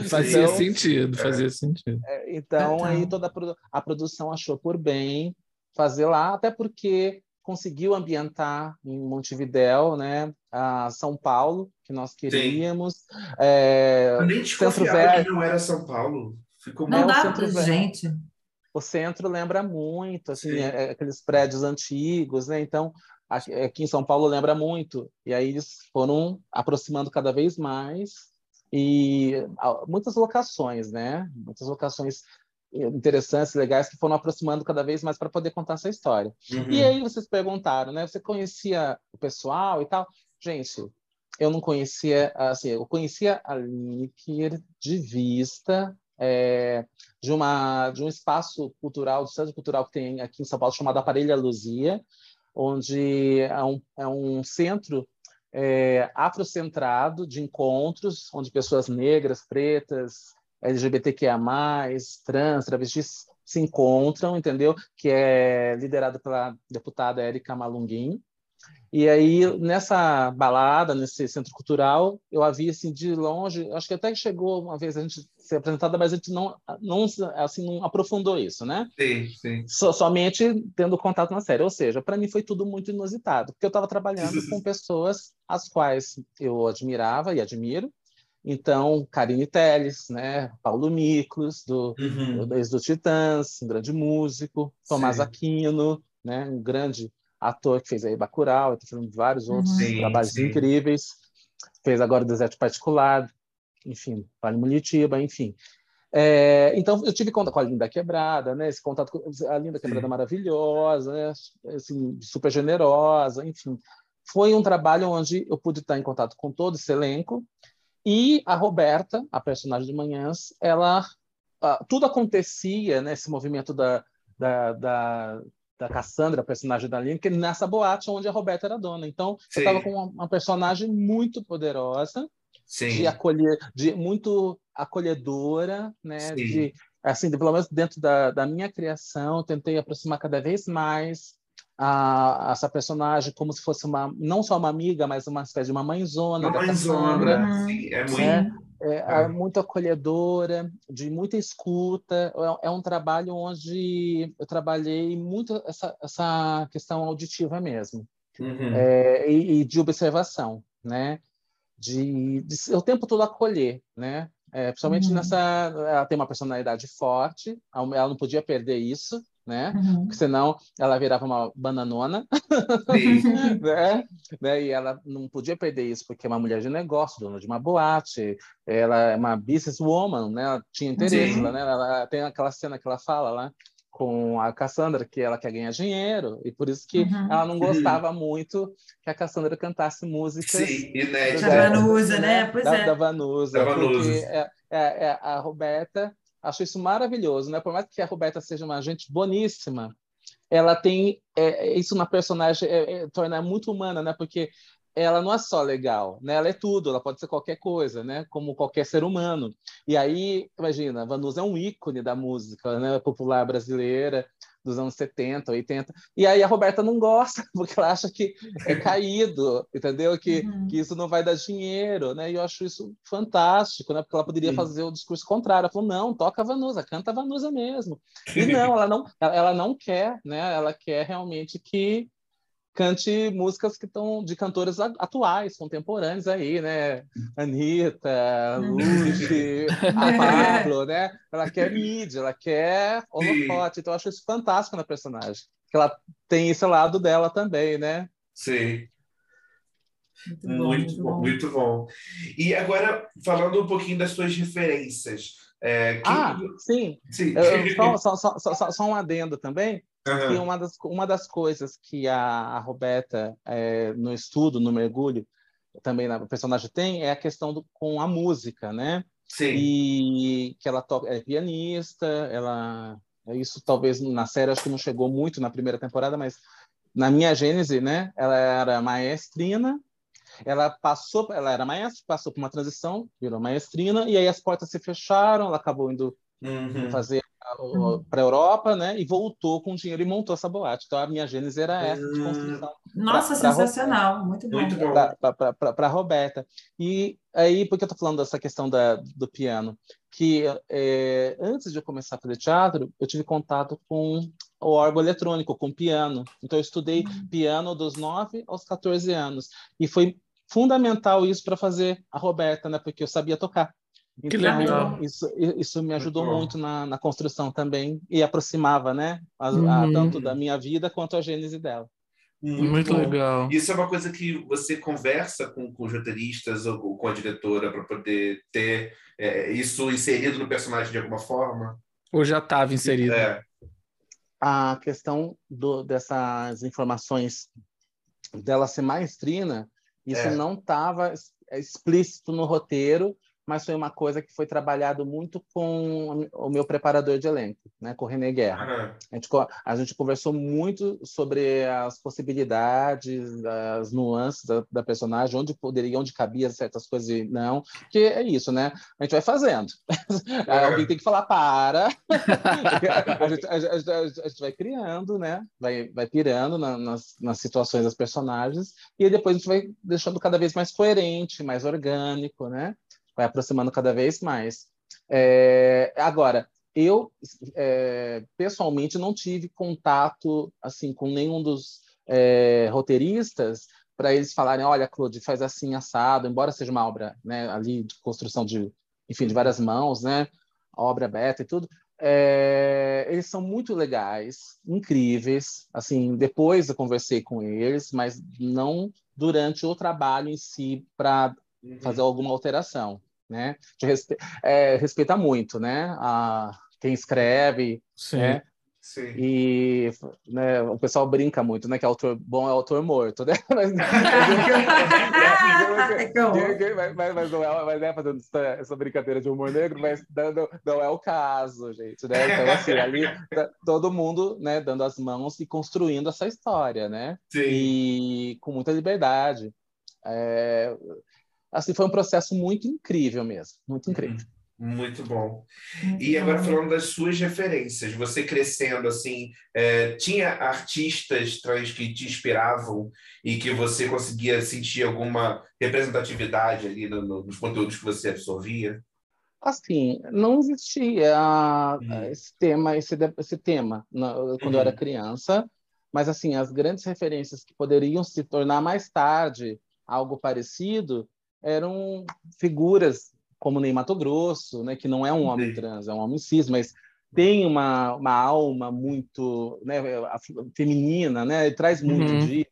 Fazia então, sentido, fazia sentido. É, então, aí então. toda a, a produção achou por bem fazer lá, até porque conseguiu ambientar em Montevidéu, né, a São Paulo, que nós queríamos. É, Eu nem Centro Verde não era São Paulo. Ficou não dá para gente o centro lembra muito, assim, é, é, aqueles prédios antigos, né? Então, aqui em São Paulo lembra muito. E aí eles foram aproximando cada vez mais e muitas locações, né? Muitas locações interessantes, legais que foram aproximando cada vez mais para poder contar essa história. Uhum. E aí vocês perguntaram, né? Você conhecia o pessoal e tal? Gente, eu não conhecia, assim, eu conhecia a Lineker de vista, é, de, uma, de um espaço cultural, do centro cultural que tem aqui em São Paulo, chamado Aparelha Luzia, onde é um, é um centro é, afrocentrado de encontros, onde pessoas negras, pretas, LGBTQIA+, trans, travestis se encontram, entendeu? Que é liderado pela deputada Érica Malunguin. E aí, nessa balada, nesse centro cultural, eu a vi assim, de longe, acho que até chegou uma vez a gente ser apresentada, mas a gente não, não, assim, não aprofundou isso, né? Sim, sim. So, somente tendo contato na série. Ou seja, para mim foi tudo muito inusitado, porque eu estava trabalhando com pessoas as quais eu admirava e admiro, então, Karine Telles, né? Paulo Miklos, do, uhum. do, do Titãs, um grande músico, Tomás Sim. Aquino, né? um grande ator que fez aí Bacurau, está fazendo vários outros uhum. trabalhos sim. incríveis, fez agora o Deserto Particular, enfim, Vale Mulitiba, enfim. É, então, eu tive contato com a Linda Quebrada, né? Esse contato com a Linda Quebrada sim. maravilhosa, né? assim, super generosa, enfim. Foi um trabalho onde eu pude estar em contato com todo esse elenco, e a Roberta, a personagem de Manhãs, ela uh, tudo acontecia nesse movimento da, da, da, da Cassandra, a personagem da que nessa boate onde a Roberta era dona. Então, Sim. eu estava com uma, uma, personagem muito poderosa, Sim. de acolher, de muito acolhedora, né? Sim. De assim, pelo menos dentro da, da minha criação, tentei aproximar cada vez mais a, essa personagem como se fosse uma não só uma amiga, mas uma espécie de uma mãezona uma mãezona, sim, é muito é, é, é. muito acolhedora, de muita escuta. É, é, um trabalho onde eu trabalhei muito essa, essa questão auditiva mesmo, uhum. é, e, e, de observação, né? De, de, o tempo todo acolher, né? É, principalmente uhum. nessa, ela tem uma personalidade forte, ela não podia perder isso, né? Uhum. Porque senão ela virava uma bananona, né? né? E ela não podia perder isso porque é uma mulher de negócio, dona de uma boate, ela é uma businesswoman, né? Ela tinha interesse, né? Ela tem aquela cena que ela fala lá com a Cassandra que ela quer ganhar dinheiro e por isso que uhum. ela não gostava muito que a Cassandra cantasse músicas Sim, inéditas. Da Vanusa, né? Pois da, é. Da Vanusa, da Vanusa. porque é, é, é, a Roberta Acho isso maravilhoso, né? Por mais que a Roberta seja uma gente boníssima, ela tem é, é isso na personagem é, é, torna muito humana, né? Porque ela não é só legal, né? Ela é tudo, ela pode ser qualquer coisa, né? Como qualquer ser humano. E aí, imagina, Vanusa é um ícone da música, né? Popular brasileira dos anos 70, 80. E aí a Roberta não gosta, porque ela acha que é caído, entendeu? Que, uhum. que isso não vai dar dinheiro, né? E eu acho isso fantástico, né? Porque ela poderia Sim. fazer o discurso contrário. Ela falou, não, toca a Vanusa, canta a Vanusa mesmo. E não, ela não, ela não quer, né? Ela quer realmente que cante músicas que estão de cantoras atuais, contemporâneas aí, né? Anitta, Lucy, a Pablo, né? Ela quer mídia, ela quer holofote. Então eu acho isso fantástico na personagem. Que ela tem esse lado dela também, né? Sim. Muito, bom, muito, bom, muito bom. E agora, falando um pouquinho das suas referências. É, que... Ah, sim. sim. Eu, só, só, só, só, um adendo também. Uhum. Que uma das, uma das coisas que a, a Roberta, é, no estudo, no mergulho, também na personagem tem, é a questão do, com a música, né? Sim. E que ela toca, é pianista, ela. Isso talvez na série acho que não chegou muito na primeira temporada, mas na minha gênese, né? Ela era maestrina, ela passou, ela era maestra, passou por uma transição, virou maestrina, e aí as portas se fecharam, ela acabou indo uhum. fazer uhum. para a Europa, né? E voltou com dinheiro e montou essa boate. Então a minha gênese era essa de construção. Nossa, pra, sensacional, pra muito bom. Muito bom. Para a Roberta. E aí, por que eu estou falando dessa questão da, do piano? Que é, antes de eu começar a fazer teatro, eu tive contato com o órgão eletrônico, com piano. Então eu estudei uhum. piano dos 9 aos 14 anos. E foi fundamental isso para fazer a Roberta, né? Porque eu sabia tocar. Então, que legal. Isso, isso me ajudou muito, muito na, na, construção também e aproximava, né? A, uhum. a, tanto da minha vida quanto a gênese dela. Muito, muito legal. Isso é uma coisa que você conversa com, com os roteiristas ou com a diretora para poder ter é, isso inserido no personagem de alguma forma? Ou já estava inserido? É. A questão do, dessas informações dela ser maestrina, isso é. não estava explícito no roteiro, mas foi uma coisa que foi trabalhado muito com o meu preparador de elenco, né, com o René Guerra. A, gente, a gente conversou muito sobre as possibilidades, as nuances da, da, personagem, onde poderia, onde cabia certas coisas e não, que é isso, né? A gente vai fazendo. Uhum. Alguém tem que falar para. a, gente, a, a, gente, vai criando, né? Vai, vai pirando na, nas, nas situações das personagens e depois a gente vai deixando cada vez mais coerente, mais orgânico, né? Vai aproximando cada vez mais. É, agora, eu é, pessoalmente não tive contato assim com nenhum dos é, roteiristas para eles falarem, olha, Claude, faz assim assado, embora seja uma obra né, ali de construção de, enfim, de várias mãos, né, obra aberta e tudo, é, eles são muito legais, incríveis. Assim, depois eu conversei com eles, mas não durante o trabalho em si para uhum. fazer alguma alteração né? Respe é, respeita muito, né? A, quem escreve, Sim. né? Sim. E né, o pessoal brinca muito, né? Que autor bom é autor morto, né? Mas, mas, mas, não é, mas é fazendo essa, essa, brincadeira de humor negro, mas não, não, é o caso, gente, né? Então, assim, ali tá todo mundo, né, dando as mãos e construindo essa história, né? Sim. E com muita liberdade. É, assim, foi um processo muito incrível mesmo, muito incrível. Uhum. Muito bom. E agora falando das suas referências, você crescendo assim, é, tinha artistas trans que te inspiravam e que você conseguia sentir alguma representatividade ali no, no, nos conteúdos que você absorvia? Assim, não existia uhum. esse tema, esse, esse tema quando uhum. eu era uhum. criança, mas assim as grandes referências que poderiam se tornar mais tarde algo parecido eram figuras como Ney Mato Grosso, né, que não é um homem trans, é um homem cis, mas tem uma, uma alma muito né, feminina, né, traz muito uhum. disso.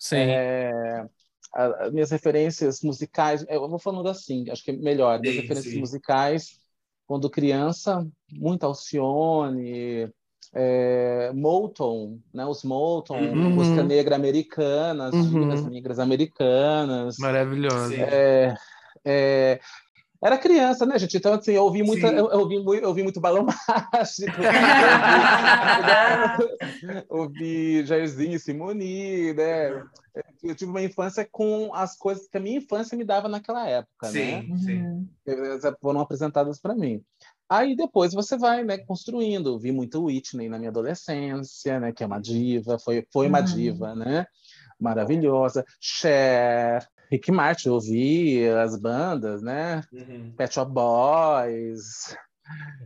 Sim. É, as minhas referências musicais, eu vou falando assim, acho que é melhor, minhas sim, referências sim. musicais, quando criança, muito Alcione, é, Moulton, né? Os Moulton, uhum. música negra americana, as uhum. negras americanas. Maravilhosa. É, é, era criança, né, gente? Então, assim, eu ouvi, muita, eu, eu, ouvi, eu ouvi muito balão mágico. ouvi Jairzinho e Simoni, né? Eu tive uma infância com as coisas que a minha infância me dava naquela época, sim, né? Sim. Foram apresentadas para mim. Aí depois você vai, né, construindo. Vi muito Whitney na minha adolescência, né, que é uma diva, foi, foi uma uhum. diva, né? Maravilhosa. Cher, Rick Martin, ouvi as bandas, né? Uhum. Pet Shop Boys,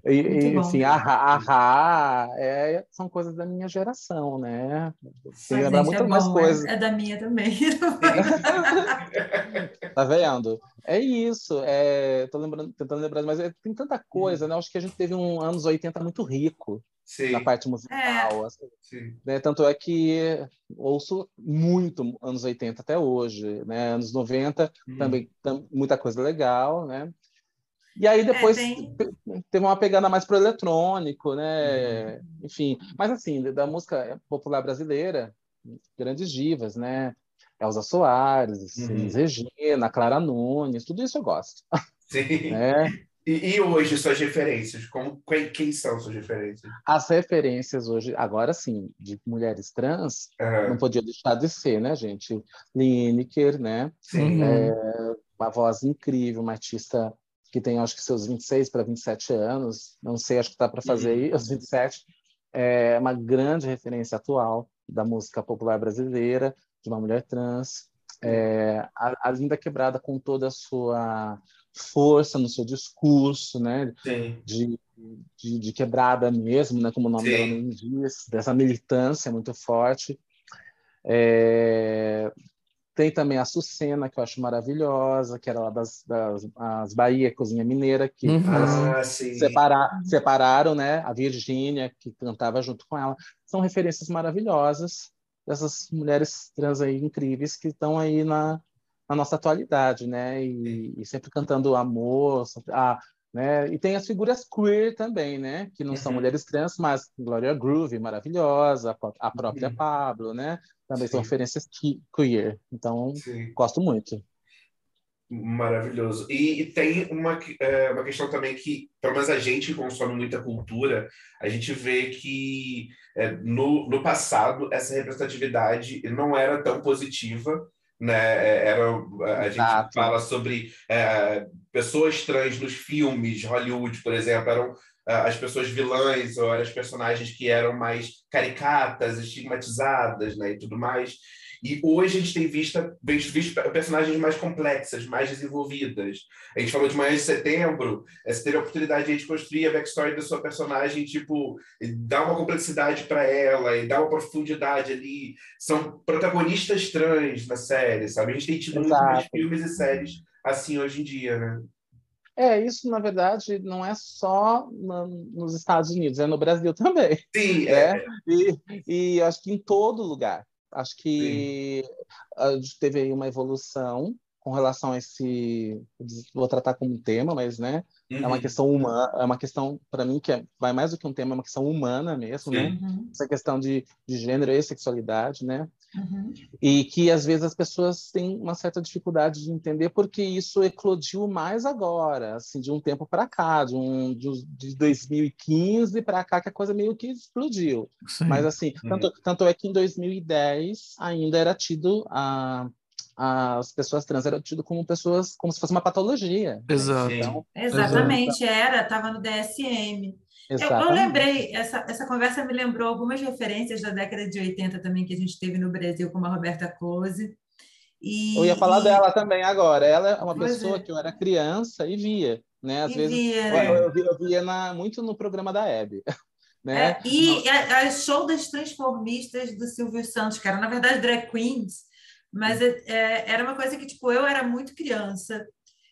e, enfim, a é, são coisas da minha geração, né? Tem que lembrar muito é mais bom, é coisas. É, é, da minha também. tá vendo? É isso. É, tô lembrando, tentando lembrar, mas é, tem tanta coisa, né? Acho que a gente teve um anos 80 muito rico Sim. na parte musical. É. Assim, né? Tanto é que ouço muito anos 80 até hoje, né? Anos 90 hum. também, tam, muita coisa legal, né? E aí depois é, teve uma pegada mais pro eletrônico, né? Uhum. Enfim, mas assim, da música popular brasileira, grandes divas, né? Elza Soares, uhum. Regina, Clara Nunes, tudo isso eu gosto. Sim. né? E, e, hoje suas referências? Como, quem, quem, são suas referências? As referências hoje, agora sim, de mulheres trans, uhum. não podia deixar de ser, né, gente? Lineker, né? Sim. É, uma voz incrível, uma artista que tem acho que seus 26 para 27 anos, não sei, acho que está para fazer uhum. aí os 27, é uma grande referência atual da música popular brasileira, de uma mulher trans, é, a, a, Linda Quebrada com toda a sua força no seu discurso, né, de, de, de, quebrada mesmo, né, como o nome Sim. dela diz, dessa militância muito forte. É, tem também a Sucena, que eu acho maravilhosa, que era lá das, das as Bahia Cozinha Mineira, que uhum. ah, separa, separaram, né? A Virgínia, que cantava junto com ela. São referências maravilhosas dessas mulheres trans aí incríveis que estão aí na, na nossa atualidade, né? E, e sempre cantando amor, a, né? E tem as figuras queer também, né? Que não uhum. são mulheres trans, mas Gloria Groove, maravilhosa, a própria uhum. Pablo, né? Também Sim. são referências queer. Então, Sim. gosto muito. Maravilhoso. E, e tem uma, é, uma questão também que, pelo menos a gente consome muita cultura, a gente vê que é, no, no passado essa representatividade não era tão positiva, né? É, era, a Exato. gente fala sobre é, pessoas trans nos filmes, Hollywood, por exemplo, eram é, as pessoas vilãs ou eram as personagens que eram mais caricatas, estigmatizadas, né, e tudo mais. E hoje a gente tem visto, visto personagens mais complexas, mais desenvolvidas. A gente falou de Manhã de Setembro, você teve a oportunidade de construir a backstory da sua personagem, tipo, dar uma complexidade para ela e dar uma profundidade ali. São protagonistas trans na série, sabe? A gente tem tido muitos filmes e séries assim hoje em dia, né? É, isso na verdade não é só no, nos Estados Unidos, é no Brasil também. Sim, é. é. E, e acho que em todo lugar. Acho que a gente teve aí uma evolução com relação a esse, vou tratar como um tema, mas né, uhum. é uma uhum. questão humana, é uma questão para mim que é, vai mais do que um tema, é uma questão humana mesmo, né? Sim. né? Uhum. Essa questão de, de gênero e sexualidade, né? Uhum. E que às vezes as pessoas têm uma certa dificuldade de entender porque isso eclodiu mais agora, assim, de um tempo para cá, de, um, de, de 2015 para cá, que a coisa meio que explodiu. Sim. Mas assim, uhum. tanto, tanto é que em 2010 ainda era tido a as pessoas trans eram tidas como pessoas como se fosse uma patologia. Exato. Então, Exatamente, era, estava no DSM. Eu, eu, lembrei, essa, essa conversa me lembrou algumas referências da década de 80 também que a gente teve no Brasil, como a Roberta Close. E, eu ia falar e... dela também agora. Ela é uma pois pessoa é. que eu era criança e via, né? Às e vezes via, eu, né? eu, via, eu via na, muito no programa da Hebe. Né? É, e a, a, show das transformistas do Silvio Santos, que era na verdade drag queens, mas é, é, era uma coisa que tipo eu era muito criança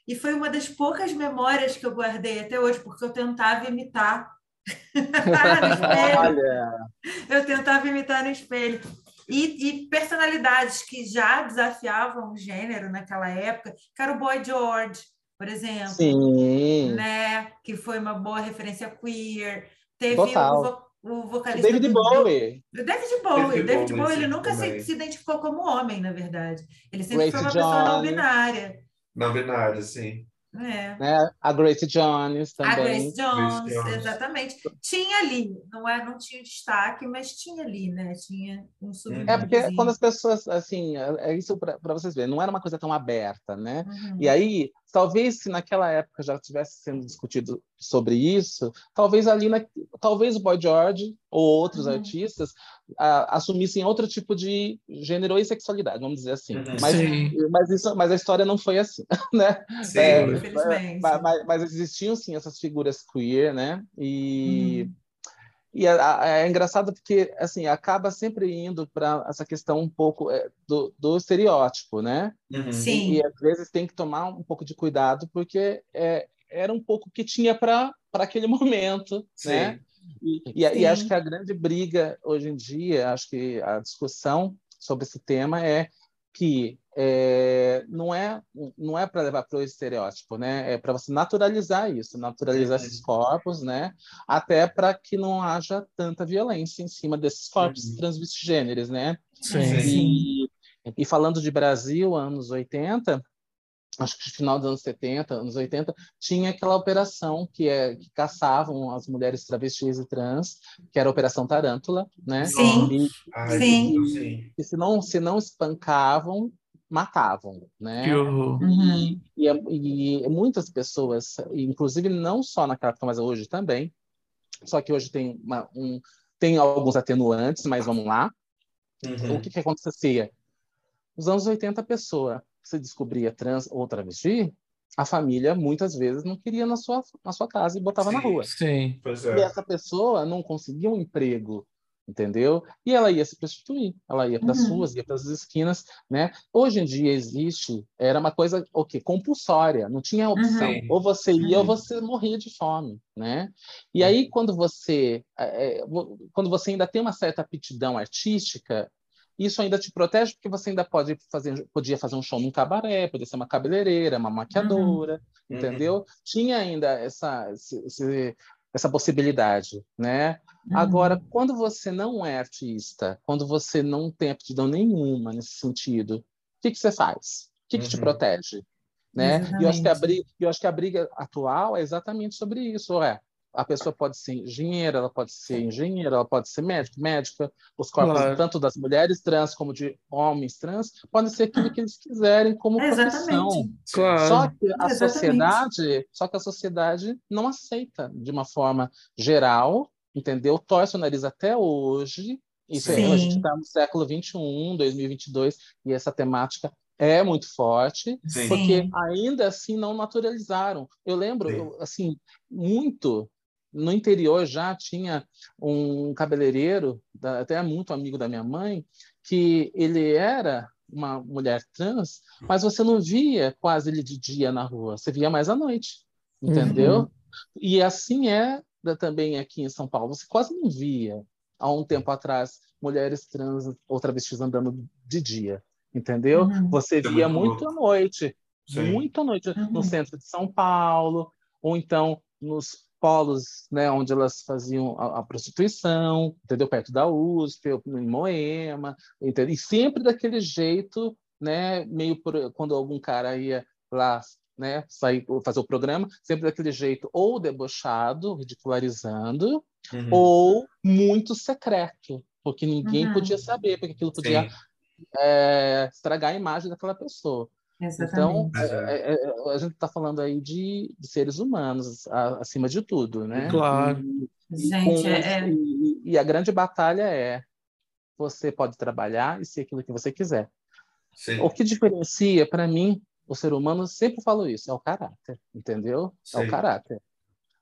e foi uma das poucas memórias que eu guardei até hoje, porque eu tentava imitar Olha. Eu tentava imitar no espelho. E, e, personalidades que já desafiavam o gênero naquela época, que era o Boy George, por exemplo. Sim. Né? Que foi uma boa referência queer. Teve o, o, vocalista. David Bowie. O David Bowie. David, David Bowie, ele nunca se, se, identificou como homem, na verdade. Ele sempre Grace foi uma John. pessoa não binária. Não binária, sim. É. Né? A Grace Jones também. A Grace Jones, Grace Jones, exatamente. Tinha ali, não, é, não tinha destaque, mas tinha ali, né? Tinha um submundo. É porque quando as pessoas, assim, é, é isso para vocês verem, não era uma coisa tão aberta, né? Uhum. E aí, talvez se naquela época já tivesse sendo discutido sobre isso, talvez ali, na, talvez o Boy George ou outros uhum. artistas a, assumissem outro tipo de gênero e sexualidade, vamos dizer assim. Uhum. Mas, mas, isso, mas a história não foi assim, né? Sim, é, infelizmente. Mas, mas, mas, existiam sim essas figuras queer, né? E uhum. E é, é, engraçado porque assim acaba sempre indo para essa questão um pouco é, do, do estereótipo, né? Uhum. Sim. E, e, às vezes tem que tomar um pouco de cuidado porque é, era um pouco que tinha para aquele momento, Sim. né? E, e, e, acho que a grande briga hoje em dia, acho que a discussão sobre esse tema é que é, não é não é para levar para o estereótipo, né? É para você naturalizar isso, naturalizar esses corpos, né? Até para que não haja tanta violência em cima desses corpos uhum. transvestigêneros, né? Sim. E, e falando de Brasil, anos 80, acho que no final dos anos 70, anos 80, tinha aquela operação que é que caçavam as mulheres travestis e trans, que era a Operação Tarântula, né? Sim. E, Ai, sim. E, e se não se não espancavam, matavam, né? Uhum. E, e, e, muitas pessoas, inclusive não só naquela época, mas hoje também, só que hoje tem uma, um tem alguns atenuantes, mas vamos lá. Uhum. O que que acontecia? Nos anos 80, a pessoa se descobria trans ou travesti, a família muitas vezes não queria na sua, na sua casa e botava sim, na rua. Sim. É. E essa pessoa não conseguia um emprego entendeu? E ela ia se prostituir, ela ia para as uhum. ruas, ia para as esquinas, né? Hoje em dia existe, era uma coisa o quê? compulsória, não tinha opção, uhum. ou você ia uhum. ou você morria de fome, né? E aí uhum. quando você é, é quando você ainda tem uma certa aptidão artística, isso ainda te protege porque você ainda pode fazer, podia fazer um show num cabaré, podia ser uma cabeleireira, uma maquiadora, uhum. entendeu? Uhum. Tinha ainda essa, esse, esse, essa possibilidade, né? Uhum. Agora, quando você não é artista, quando você não tem aptidão nenhuma nesse sentido, o que, que você faz? O que, que te uhum. protege? Né? E eu acho, que a briga, eu acho que a briga atual é exatamente sobre isso. É, a pessoa pode ser engenheira, ela pode ser engenheira, ela pode ser médico, médica. Os corpos, claro. tanto das mulheres trans como de homens trans, podem ser aquilo que eles quiserem como é, profissão. Claro. Só que a exatamente. sociedade, só que a sociedade não aceita de uma forma geral, entendeu? Torce o nariz até hoje. Isso é, a gente está no século 21, 2022, e essa temática é muito forte, Sim. porque ainda assim não naturalizaram. Eu lembro, eu, assim, muito no interior já tinha um cabeleireiro, até muito amigo da minha mãe, que ele era uma mulher trans, mas você não via quase ele de dia na rua, você via mais à noite, entendeu? Uhum. E assim é também aqui em São Paulo, você quase não via há um tempo atrás mulheres trans ou travestis andando de dia, entendeu? Uhum. Você é via muito, à noite, Sim. muito à noite uhum. no centro de São Paulo, ou então nos polos né, onde elas faziam a, a, prostituição, entendeu? Perto da USP, em Moema, entendeu? e sempre daquele jeito, né, meio por, quando algum cara ia lá né, sair, fazer o programa, sempre daquele jeito ou debochado, ridicularizando, uhum. ou muito secreto, porque ninguém uhum. podia saber, porque aquilo podia é, estragar a imagem daquela pessoa. Então, Exatamente. Então, é, é, a gente está falando aí de, de seres humanos, a, acima de tudo, né? Claro. E, gente, com, é... e, e, a grande batalha é você pode trabalhar e ser aquilo que você quiser. Sim. O que diferencia, para mim, o ser humano, sempre falo isso, é o caráter, entendeu? Sim. É o caráter.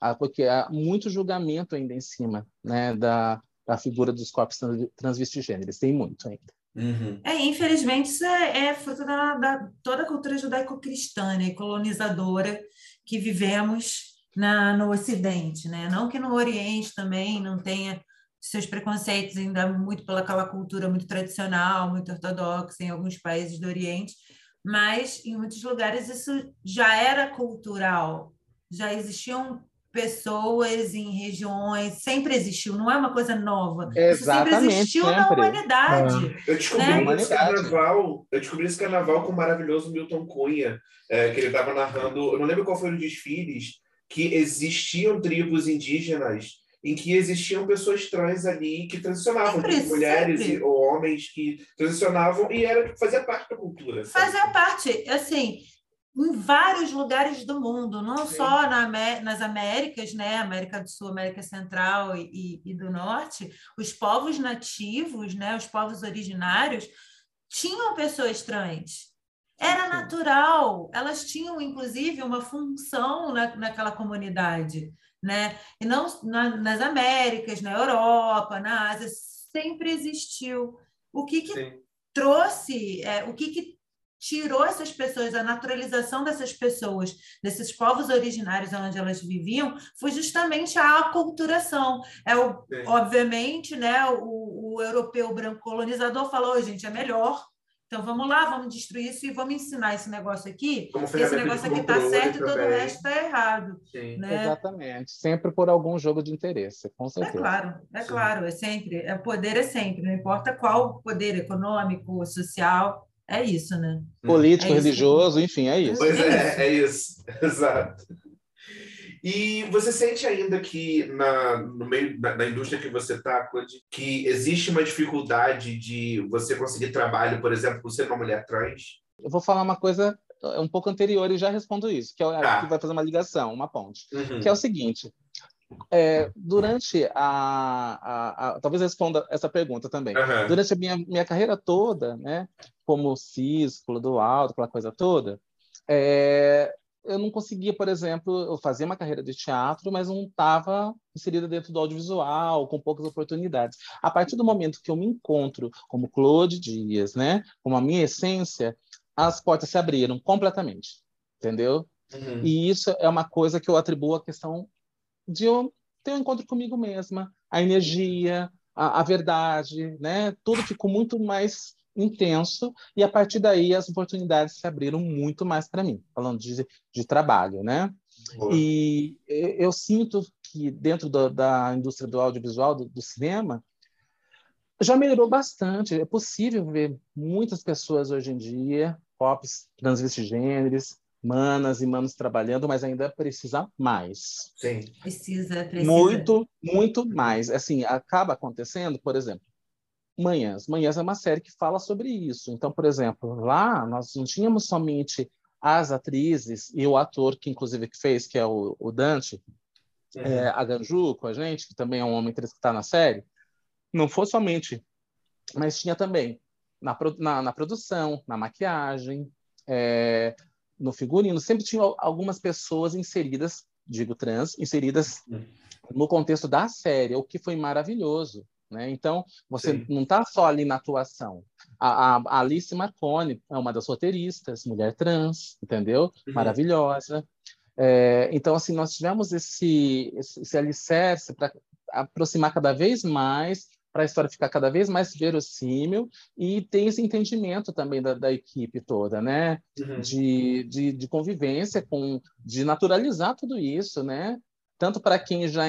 Ah, porque há muito julgamento ainda em cima né, da, da figura dos corpos transvestigêneros, tem muito ainda. Uhum. É, infelizmente, isso é, é fruto da, da, toda a cultura judaico-cristã e colonizadora que vivemos na, no Ocidente. Né? Não que no Oriente também não tenha seus preconceitos, ainda muito pelaquela cultura muito tradicional, muito ortodoxa em alguns países do Oriente, mas em muitos lugares isso já era cultural, já existiam pessoas em regiões, sempre existiu, não é uma coisa nova. Exatamente, Isso sempre existiu sempre. na humanidade. É. Eu descobri né? esse carnaval, eu descobri esse carnaval com o maravilhoso Milton Cunha, é, que ele estava narrando, eu não lembro qual foi o desfiles, que existiam tribos indígenas em que existiam pessoas trans ali que transicionavam, sempre, tipo, mulheres e, ou homens que transicionavam e era fazia parte da cultura. Sabe? Fazia parte, assim, em vários lugares do mundo, não Sim. só na, nas Américas, né, América do Sul, América Central e, e, do Norte, os povos nativos, né, os povos originários, tinham pessoas trans. Era Sim. natural, elas tinham inclusive uma função na, naquela comunidade, né? E não na, nas Américas, na Europa, na Ásia, sempre existiu. O que, que trouxe, é, o que, que tirou essas pessoas, a naturalização dessas pessoas, desses povos originários onde elas viviam, foi justamente a aculturação. É o, obviamente, né, o, o europeu branco colonizador falou, oh, gente, é melhor então vamos lá, vamos destruir isso e vamos ensinar esse negócio aqui. Esse negócio aqui está certo e todo o resto está errado. Né? Exatamente. Sempre por algum jogo de interesse, com é certeza. É claro, é Sim. claro, é sempre. É poder é sempre, não importa qual poder econômico, social, é isso, né? Político, é religioso, enfim, é isso. Pois é, é isso. Exato. E você sente ainda que na, no meio da, da indústria que você está, que existe uma dificuldade de você conseguir trabalho, por exemplo, por ser uma mulher trans? Eu vou falar uma coisa é, um pouco anterior e já respondo isso, que, é, tá. que vai fazer uma ligação, uma ponte. Uhum. Que é o seguinte: é, durante a, a, a, Talvez responda essa pergunta também. Uhum. Durante a minha, minha carreira toda, né, como cis, do alto, aquela coisa toda, é, eu não conseguia, por exemplo, eu fazia uma carreira de teatro, mas não estava inserida dentro do audiovisual, com poucas oportunidades. A partir do momento que eu me encontro como Claude Dias, né, como a minha essência, as portas se abriram completamente, entendeu? Uhum. E isso é uma coisa que eu atribuo à questão de eu ter um encontro comigo mesma, a energia, a, a verdade, né? Tudo ficou muito mais intenso e a partir daí as oportunidades se abriram muito mais para mim, falando de, de trabalho, né? Boa. E eu sinto que dentro do, da indústria do audiovisual, do, do, cinema, já melhorou bastante. É possível ver muitas pessoas hoje em dia, pop transvestigêneres, manas e manos trabalhando, mas ainda precisa mais. Sim. Precisa, precisa. Muito, muito mais. Assim, acaba acontecendo, por exemplo, Manhãs. Manhãs é uma série que fala sobre isso. Então, por exemplo, lá nós não tínhamos somente as atrizes e o ator que inclusive que fez, que é o, o Dante, uhum. é, a Ganju com a gente, que também é um homem que está na série. Não foi somente, mas tinha também na, na, na produção, na maquiagem, é, no figurino, sempre tinha algumas pessoas inseridas, digo trans, inseridas no contexto da série, o que foi maravilhoso. Né? Então, você Sim. não está só ali na atuação. A, a, a, Alice Marconi é uma das roteiristas, mulher trans, entendeu? Uhum. Maravilhosa. É, então, assim, nós tivemos esse, esse, esse alicerce para aproximar cada vez mais, para a história ficar cada vez mais verossímil e ter esse entendimento também da, da equipe toda, né? Uhum. De, de, de, convivência, com, de naturalizar tudo isso, né? tanto para quem já,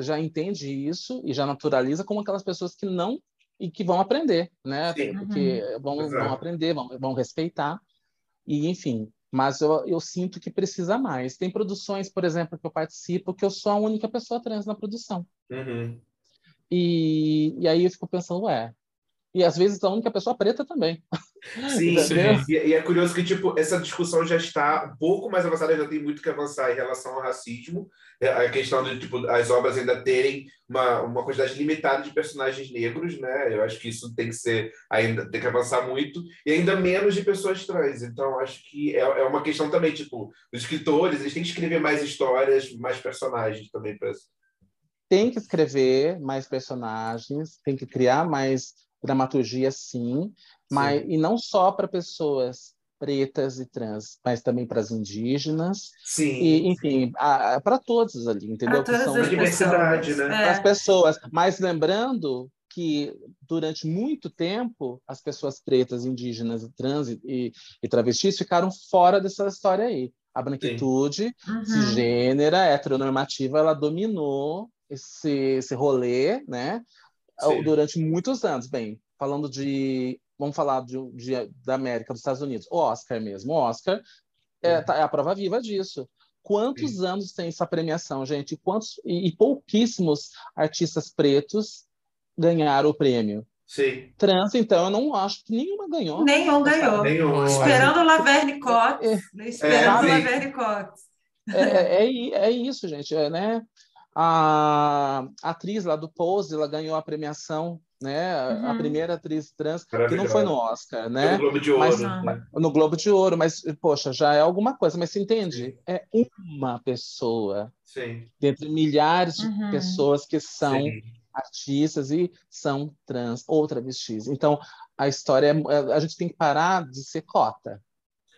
já entende isso e já naturaliza, como aquelas pessoas que não e que vão aprender, né? Sim. Porque uhum. vão, vão aprender, vão, vão respeitar, e enfim. Mas eu, eu sinto que precisa mais. Tem produções, por exemplo, que eu participo, que eu sou a única pessoa trans na produção. Uhum. E, e aí eu fico pensando, ué, e às vezes a única pessoa preta também. Sim, sim. E, e, é curioso que tipo essa discussão já está um pouco mais avançada, já tem muito que avançar em relação ao racismo, é, a questão de tipo as obras ainda terem uma, uma quantidade limitada de personagens negros, né? Eu acho que isso tem que ser ainda tem que avançar muito e ainda menos de pessoas trans. Então acho que é, é uma questão também tipo os escritores eles têm que escrever mais histórias, mais personagens também para tem que escrever mais personagens, tem que criar mais dramaturgia, sim, mas sim. e não só para pessoas pretas e trans, mas também para as indígenas. Sim. E, enfim, para todos ali, entendeu? Para todas as diversidade, né? As pessoas. Mas lembrando que durante muito tempo as pessoas pretas, indígenas, trans e, e travestis ficaram fora dessa história aí. A branquitude uhum. cisgênera, heteronormativa, ela dominou esse, esse rolê, né? Sim. durante muitos anos. Bem, falando de. Vamos falar de, de, da América, dos Estados Unidos. O Oscar mesmo. O Oscar é, tá, é a prova viva disso. Quantos Sim. anos tem essa premiação, gente? Quantos, e, e, pouquíssimos artistas pretos ganharam o prêmio. Sim. Trans, então, eu não acho que nenhuma ganhou. Nenhum ganhou. Nenhum. Esperando Laverne Cox. É, esperando é, Laverne Cox. É, é, é, é, isso, gente. É, né? A atriz lá do Pose, ela ganhou a premiação, né? Uhum. A primeira atriz trans, que não foi no Oscar, né? No Globo de Ouro. Mas, né? No Globo de Ouro, mas, poxa, já é alguma coisa. Mas você entende? É uma pessoa Sim. dentre milhares de uhum. pessoas que são Sim. artistas e são trans ou travestis. Então, a história, é, a gente tem que parar de ser cota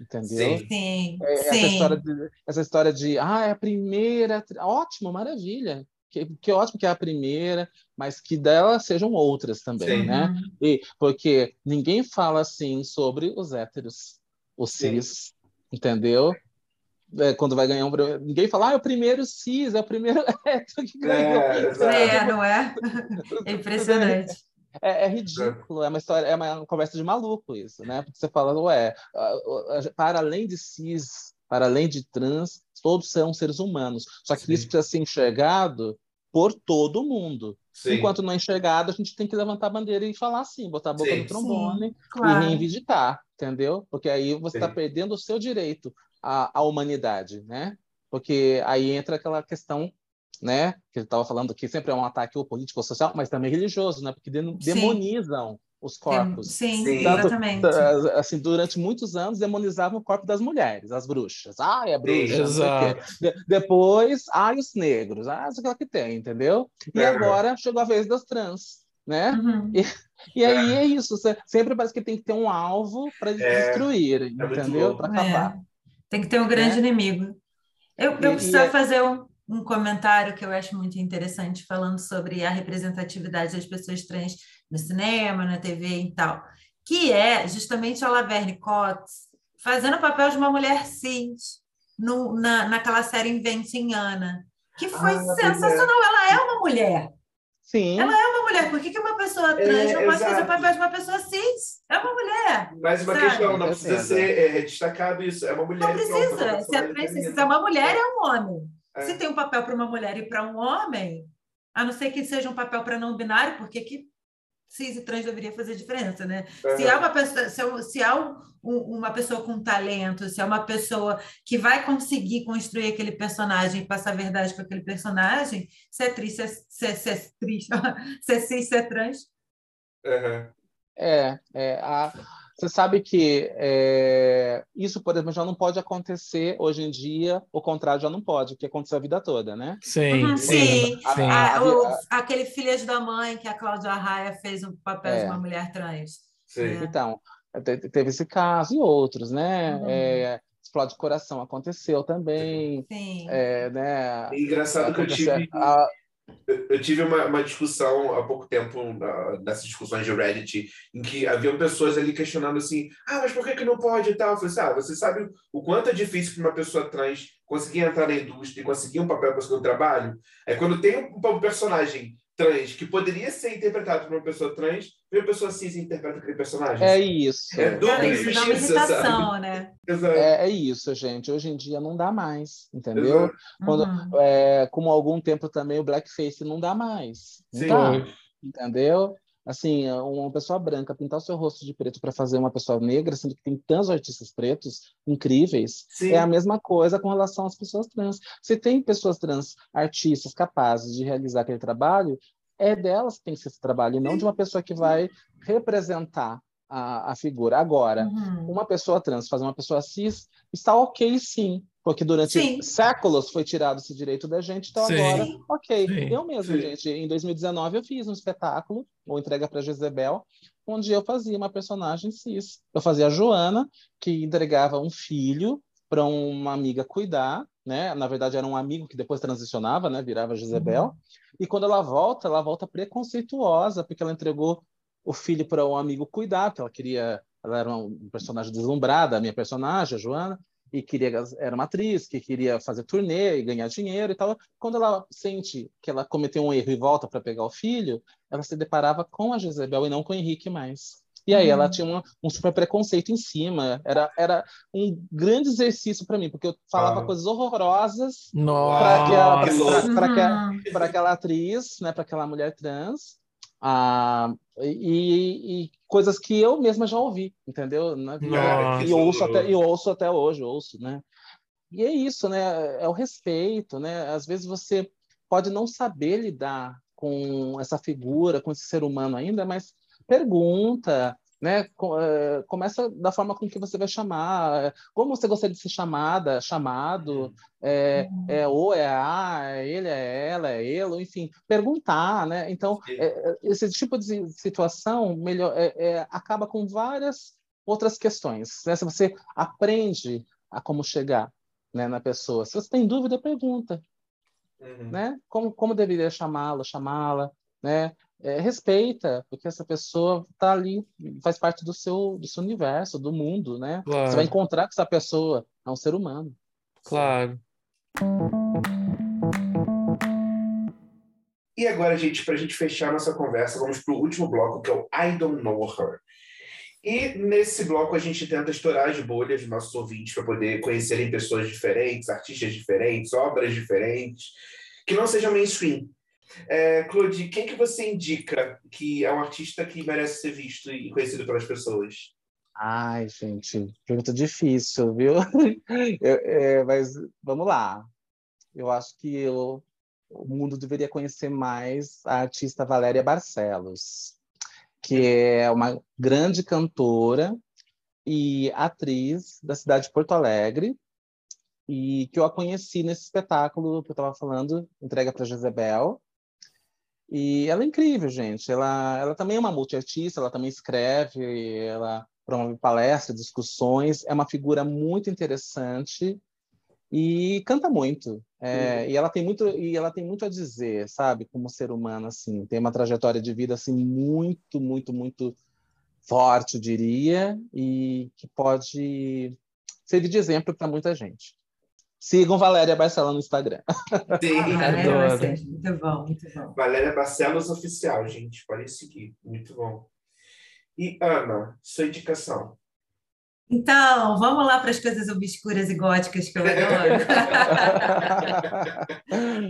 entendeu? Sim, é, sim. Essa, história de, essa história de, ah, é a primeira, ótimo, maravilha, que, que ótimo que é a primeira, mas que dela sejam outras também, sim. né? E, porque ninguém fala assim sobre os héteros, os cis, sim. entendeu? É, quando vai ganhar um ninguém fala, ah, é o primeiro cis, é o primeiro hétero que ganhou. É, é não é? É impressionante. É, é, ridículo, é uma história, é uma conversa de maluco isso, né? Porque você fala, ué, para além de cis, para além de trans, todos são seres humanos. Só que Sim. isso precisa ser enxergado por todo mundo. Sim. Enquanto não é enxergado, a gente tem que levantar a bandeira e falar assim, botar a boca Sim. no trombone claro. e reivindicar, entendeu? Porque aí você está perdendo o seu direito à, à humanidade, né? Porque aí entra aquela questão né? Que ele estava falando que sempre é um ataque ou político ou social, mas também religioso, né? Porque demonizam os corpos. Sim, sim Tanto, exatamente. Assim, durante muitos anos demonizavam o corpo das mulheres, as bruxas. Ah, é bruxa. Exato. De, depois, ai, os negros. Ah, isso que tem, entendeu? E é. agora chegou a vez das trans, né? Uhum. E, e aí é isso. Sempre parece que tem que ter um alvo para é. destruir, é entendeu? Para acabar. É. Tem que ter um grande né? inimigo. Eu, eu preciso e, fazer um, um comentário que eu acho muito interessante falando sobre a representatividade das pessoas trans no cinema, na TV e tal, que é justamente a Laverne Cox fazendo o papel de uma mulher cis no, na, naquela série Inventing Ana, que foi ah, sensacional. Ela é uma mulher. Sim. Ela é uma mulher. Por que, que uma pessoa é, trans é, não pode fazer o papel de uma pessoa cis? É uma mulher. Mas uma sabe? questão, não precisa ser é, destacado isso. É uma mulher. Não precisa. Se é trans, se é uma mulher, é um homem. É. Se tem um papel para uma mulher e para um homem, a não ser que seja um papel para não binário, porque que cis e trans deveria fazer diferença, né? Uhum. Se é uma pessoa, se é, se é um, uma pessoa com talento, se é uma pessoa que vai conseguir construir aquele personagem e passar a verdade com aquele personagem, se é triste, se é, se é, se é triste, se é cis, se é trans. Uhum. É, é a você sabe que é, isso, por exemplo, já não pode acontecer hoje em dia, o contrário já não pode, que aconteceu a vida toda, né? Sim, uhum, sim. sim. A, a, a, o, aquele Filhas da Mãe que a Cláudia Raia fez o papel é. de uma mulher trans. Sim. É. Então, teve esse caso e outros, né? Uhum. É, Explode Coração aconteceu também. Sim. É, né? É engraçado que eu tive... A, eu tive uma, uma discussão há pouco tempo, nessas discussões de Reddit, em que haviam pessoas ali questionando assim: ah, mas por que, que não pode e tal? Eu falei assim: ah, você sabe o quanto é difícil para uma pessoa trans conseguir entrar na indústria e conseguir um papel, conseguir um trabalho? É quando tem um personagem trans que poderia ser interpretado por uma pessoa trans, e uma pessoa cis interpreta aquele personagem. É isso. É dupla injustiça, sabe? Né? É, é, isso, gente. Hoje em dia não dá mais, entendeu? Quando, uhum. é, como há algum tempo também o blackface não dá mais. Não Sim. Dá, entendeu? Assim, uma pessoa branca pintar o seu rosto de preto para fazer uma pessoa negra, sendo que tem tantos artistas pretos incríveis, Sim. é a mesma coisa com relação às pessoas trans. Se tem pessoas trans, artistas capazes de realizar aquele trabalho, é delas que tem que ser esse trabalho, e não de uma pessoa que vai representar a, a figura. Agora, uhum. uma pessoa trans fazer uma pessoa cis está ok, sim, porque durante Sim. séculos foi tirado esse direito da gente, então Sim. agora, ok. Sim. Eu mesmo, gente, em 2019 eu fiz um espetáculo, ou entrega para Jezebel, onde eu fazia uma personagem cis. Eu fazia a Joana, que entregava um filho para uma amiga cuidar, né? Na verdade era um amigo que depois transicionava, né? Virava Jezebel. Uhum. E quando ela volta, ela volta preconceituosa, porque ela entregou o filho para um amigo cuidar, porque ela queria, ela era um personagem deslumbrada, a minha personagem, a Joana e queria era uma atriz que queria fazer turnê e ganhar dinheiro e tal. Quando ela sente que ela cometeu um erro e volta para pegar o filho, ela se deparava com a Jezebel e não com o Henrique mais. E aí ela uhum. tinha uma, um super preconceito em cima. Era, era um grande exercício para mim, porque eu falava ah. coisas horrorosas para aquela, aquela atriz, né, para aquela mulher trans. Ah, e, e, coisas que eu mesma já ouvi, entendeu? e ouço até, e ouço até hoje, ouço, né? E é isso, né? É o respeito, né? Às vezes você pode não saber lidar com essa figura, com esse ser humano ainda, mas pergunta, né? Eh, começa da forma com que você vai chamar, como você gostaria de ser chamada, chamado, é, é ou é a, é ele, é ela, é ele, enfim, perguntar, né? Então, é, esse tipo de situação melhor, é, acaba com várias outras questões. Né? Se você aprende a como chegar né, na pessoa, se você tem dúvida, pergunta. Uhum. Né? Como, como deveria chamá-lo, chamá-la, né? É, respeita, porque essa pessoa está ali, faz parte do seu, do seu universo, do mundo, né? Claro. Você vai encontrar com essa pessoa, é um ser humano. Claro. E agora, gente, para a gente fechar nossa conversa, vamos para o último bloco, que é o I Don't Know Her. E nesse bloco a gente tenta estourar as bolhas dos nossos ouvintes para poder conhecerem pessoas diferentes, artistas diferentes, obras diferentes, que não sejam mainstream, é, Claude, quem que você indica que é um artista que merece ser visto e conhecido pelas pessoas? Ai, gente, pergunta difícil, viu? Eu, é, mas vamos lá. Eu acho que eu, o mundo deveria conhecer mais a artista Valéria Barcelos, que é uma grande cantora e atriz da cidade de Porto Alegre, e que eu a conheci nesse espetáculo que eu estava falando, Entrega para Jezebel, e ela é incrível, gente. Ela, ela também é uma multiartista, ela também escreve, ela promove palestras, discussões. É uma figura muito interessante e canta muito. É, e ela tem muito e ela tem muito a dizer, sabe, como ser humano assim. Tem uma trajetória de vida assim muito, muito, muito forte, eu diria, e que pode servir de exemplo para muita gente. Sigam Valéria Barcelos no Instagram. Sim, Valéria muito bom, muito bom. Valéria Barcelos Oficial, gente, pode seguir, muito bom. E Ana, sua indicação? Então, vamos lá para as coisas obscuras e góticas que eu adoro.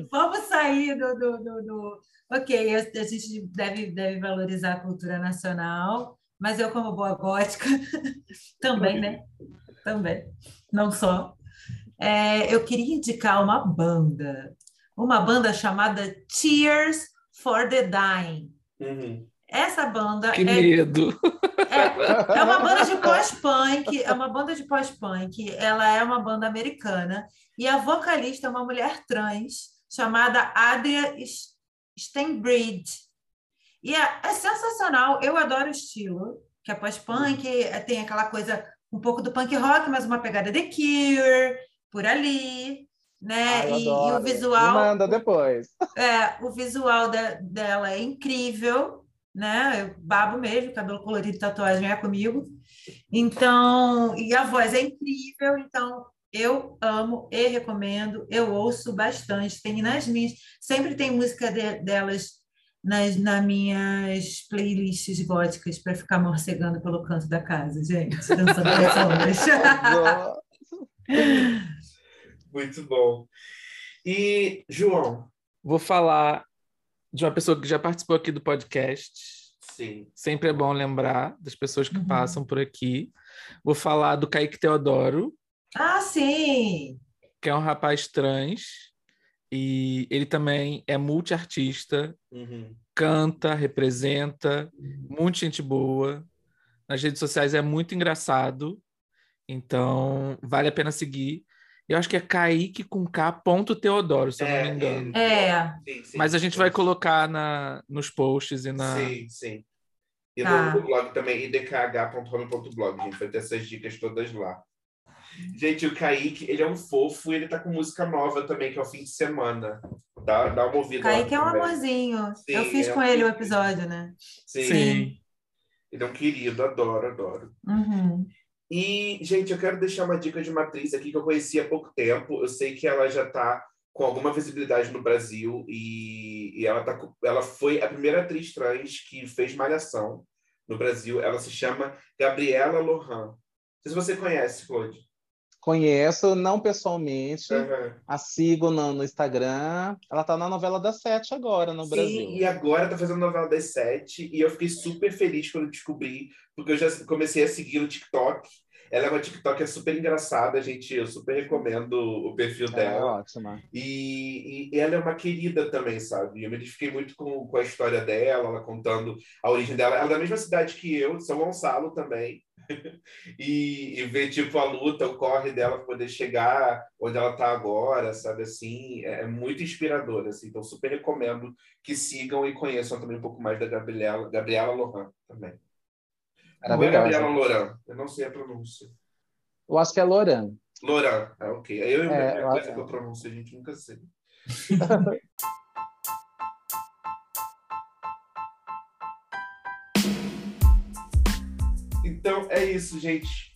vamos sair do, do, do, do... Ok, a gente deve, deve valorizar a cultura nacional, mas eu, como boa gótica, também, né? Também, não só. É, eu queria indicar uma banda, uma banda chamada Tears for the Dying. Uhum. Essa banda que é, medo. É, é uma banda de pós-punk, é uma banda de pós-punk. Ela é uma banda americana e a vocalista é uma mulher trans chamada Adria Steinbridge. E é, é sensacional. Eu adoro o estilo, que é pós-punk, é, tem aquela coisa um pouco do punk rock, mas uma pegada de Cure por ali, né? Ai, e, e, o visual. Me manda depois. É, o visual de, dela é incrível, né? Eu babo mesmo, cabelo colorido, tatuagem é comigo. Então, e a voz é incrível, então eu amo e recomendo, eu ouço bastante, tem nas minhas, sempre tem música de, delas nas, nas minhas playlists góticas para ficar morcegando pelo canto da casa, gente, dançando as Muito bom. E, João? Vou falar de uma pessoa que já participou aqui do podcast. Sim. Sempre é bom lembrar das pessoas que uhum. passam por aqui. Vou falar do Kaique Teodoro. Ah, sim! Que é um rapaz trans. E ele também é multiartista, uhum. canta, representa, muita gente boa. Nas redes sociais é muito engraçado. Então, vale a pena seguir. Eu acho que é Kaique com K ponto Teodoro, se eu não me é, engano. É. Sim, sim, Mas a gente vai colocar na, nos posts e na. Sim, sim. E Tá. no blog também, idkh.home.blog. A gente vai ter essas dicas todas lá. Gente, o Kaique, ele é um fofo e ele tá com música nova também, que é o fim de semana. Dá, dá uma ouvida. lá Kaique é um também. amorzinho. Sim, eu fiz é com um ele o querido. episódio, né? Sim. Sim. Ele é um querido, adoro, adoro. Uhum. E, gente, eu quero deixar uma dica de uma atriz aqui que eu conheci há pouco tempo. Eu sei que ela já está com alguma visibilidade no Brasil e, e ela, tá, ela foi a primeira atriz trans que fez Malhação no Brasil. Ela se chama Gabriela Lohan. Não sei se você conhece, Claude. Conheço, não pessoalmente, Aham. a sigo no, no Instagram. Ela tá na novela das sete agora no Sim, Brasil. e agora tá fazendo novela das sete e eu fiquei super feliz quando descobri, porque eu já comecei a seguir no TikTok. Ela é uma TikToker super engraçada, gente. Eu super recomendo o perfil Ela é dela. ótima. E, e ela é uma querida também, sabe? Eu me identifiquei muito com, com a história dela, ela contando a origem dela. Ela é da mesma cidade que eu, São Gonçalo também. e, e ver, tipo, a luta, o corre dela para poder chegar onde ela está agora, sabe? Assim, é, é muito inspirador, assim. Então, super recomendo que sigam e conheçam também um pouco mais da Gabriela, Gabriela Lohan também. Não é Gabriela. Loran, eu não sei a pronúncia. Eu acho que é Loran. Loran, ah, ok. Aí eu e a É, eu coisa que eu pronuncio, a gente nunca sei. Então é isso, gente.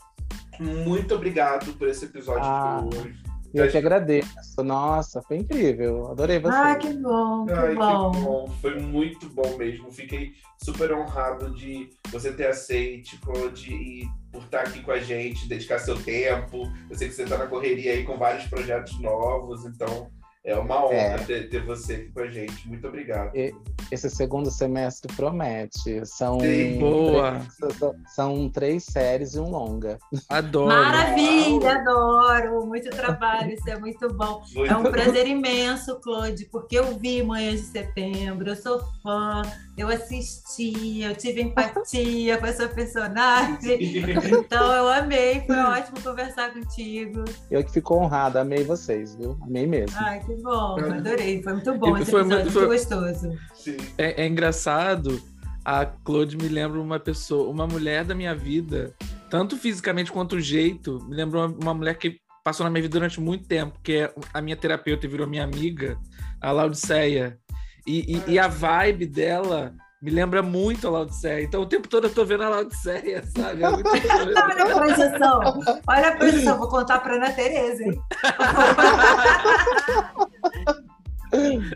Muito obrigado por esse episódio Ah, de hoje. Eu que agradeço. Nossa, foi incrível. Adorei você. Ah, que bom, que Ai, bom. que bom. Foi muito bom mesmo. Fiquei super honrado de você ter aceito, Claude, e por estar aqui com a gente, dedicar seu tempo. Eu sei que você está na correria aí com vários projetos novos, então é uma honra É. ter, ter você aqui com a gente. Muito obrigado. E- Esse segundo semestre promete. São, Sim. Boa. três- são, são três séries e um longa. Adoro. Maravilha, adoro. Muito trabalho, isso é muito bom. Muito É um prazer imenso, Claude, porque eu vi Manhãs de Setembro, eu sou fã, eu assisti, eu tive empatia com essa personagem. Então eu amei, foi ótimo conversar contigo. Eu que fico honrada, amei vocês, viu? Amei mesmo. Ai, que bom, adorei, foi muito bom esse foi episódio, muito- muito, foi- gostoso. Sim. É, é engraçado, a Claude me lembra uma pessoa, uma mulher da minha vida, tanto fisicamente quanto o jeito, me lembra uma, uma mulher que passou na minha vida durante muito tempo, que é a minha terapeuta e virou minha amiga, a Laudiceia. E, e, e a vibe dela Me lembra muito a Laodiceia. Então o tempo todo eu tô vendo a Laodiceia, sabe? É muito Olha a projeção. Olha a projeção. Vou contar pra Ana Tereza, hein?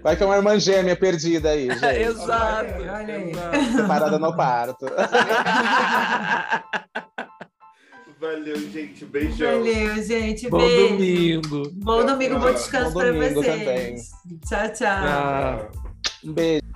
Vai que é uma irmã gêmea perdida aí, gente. Exato. Olha aí. exato. Separada no parto. Valeu, gente. Beijão. Valeu, gente. Bom Beijo. domingo. Bom domingo, bom descanso Bom pra domingo vocês. também. Tchau, tchau. Tchau. Um beijo.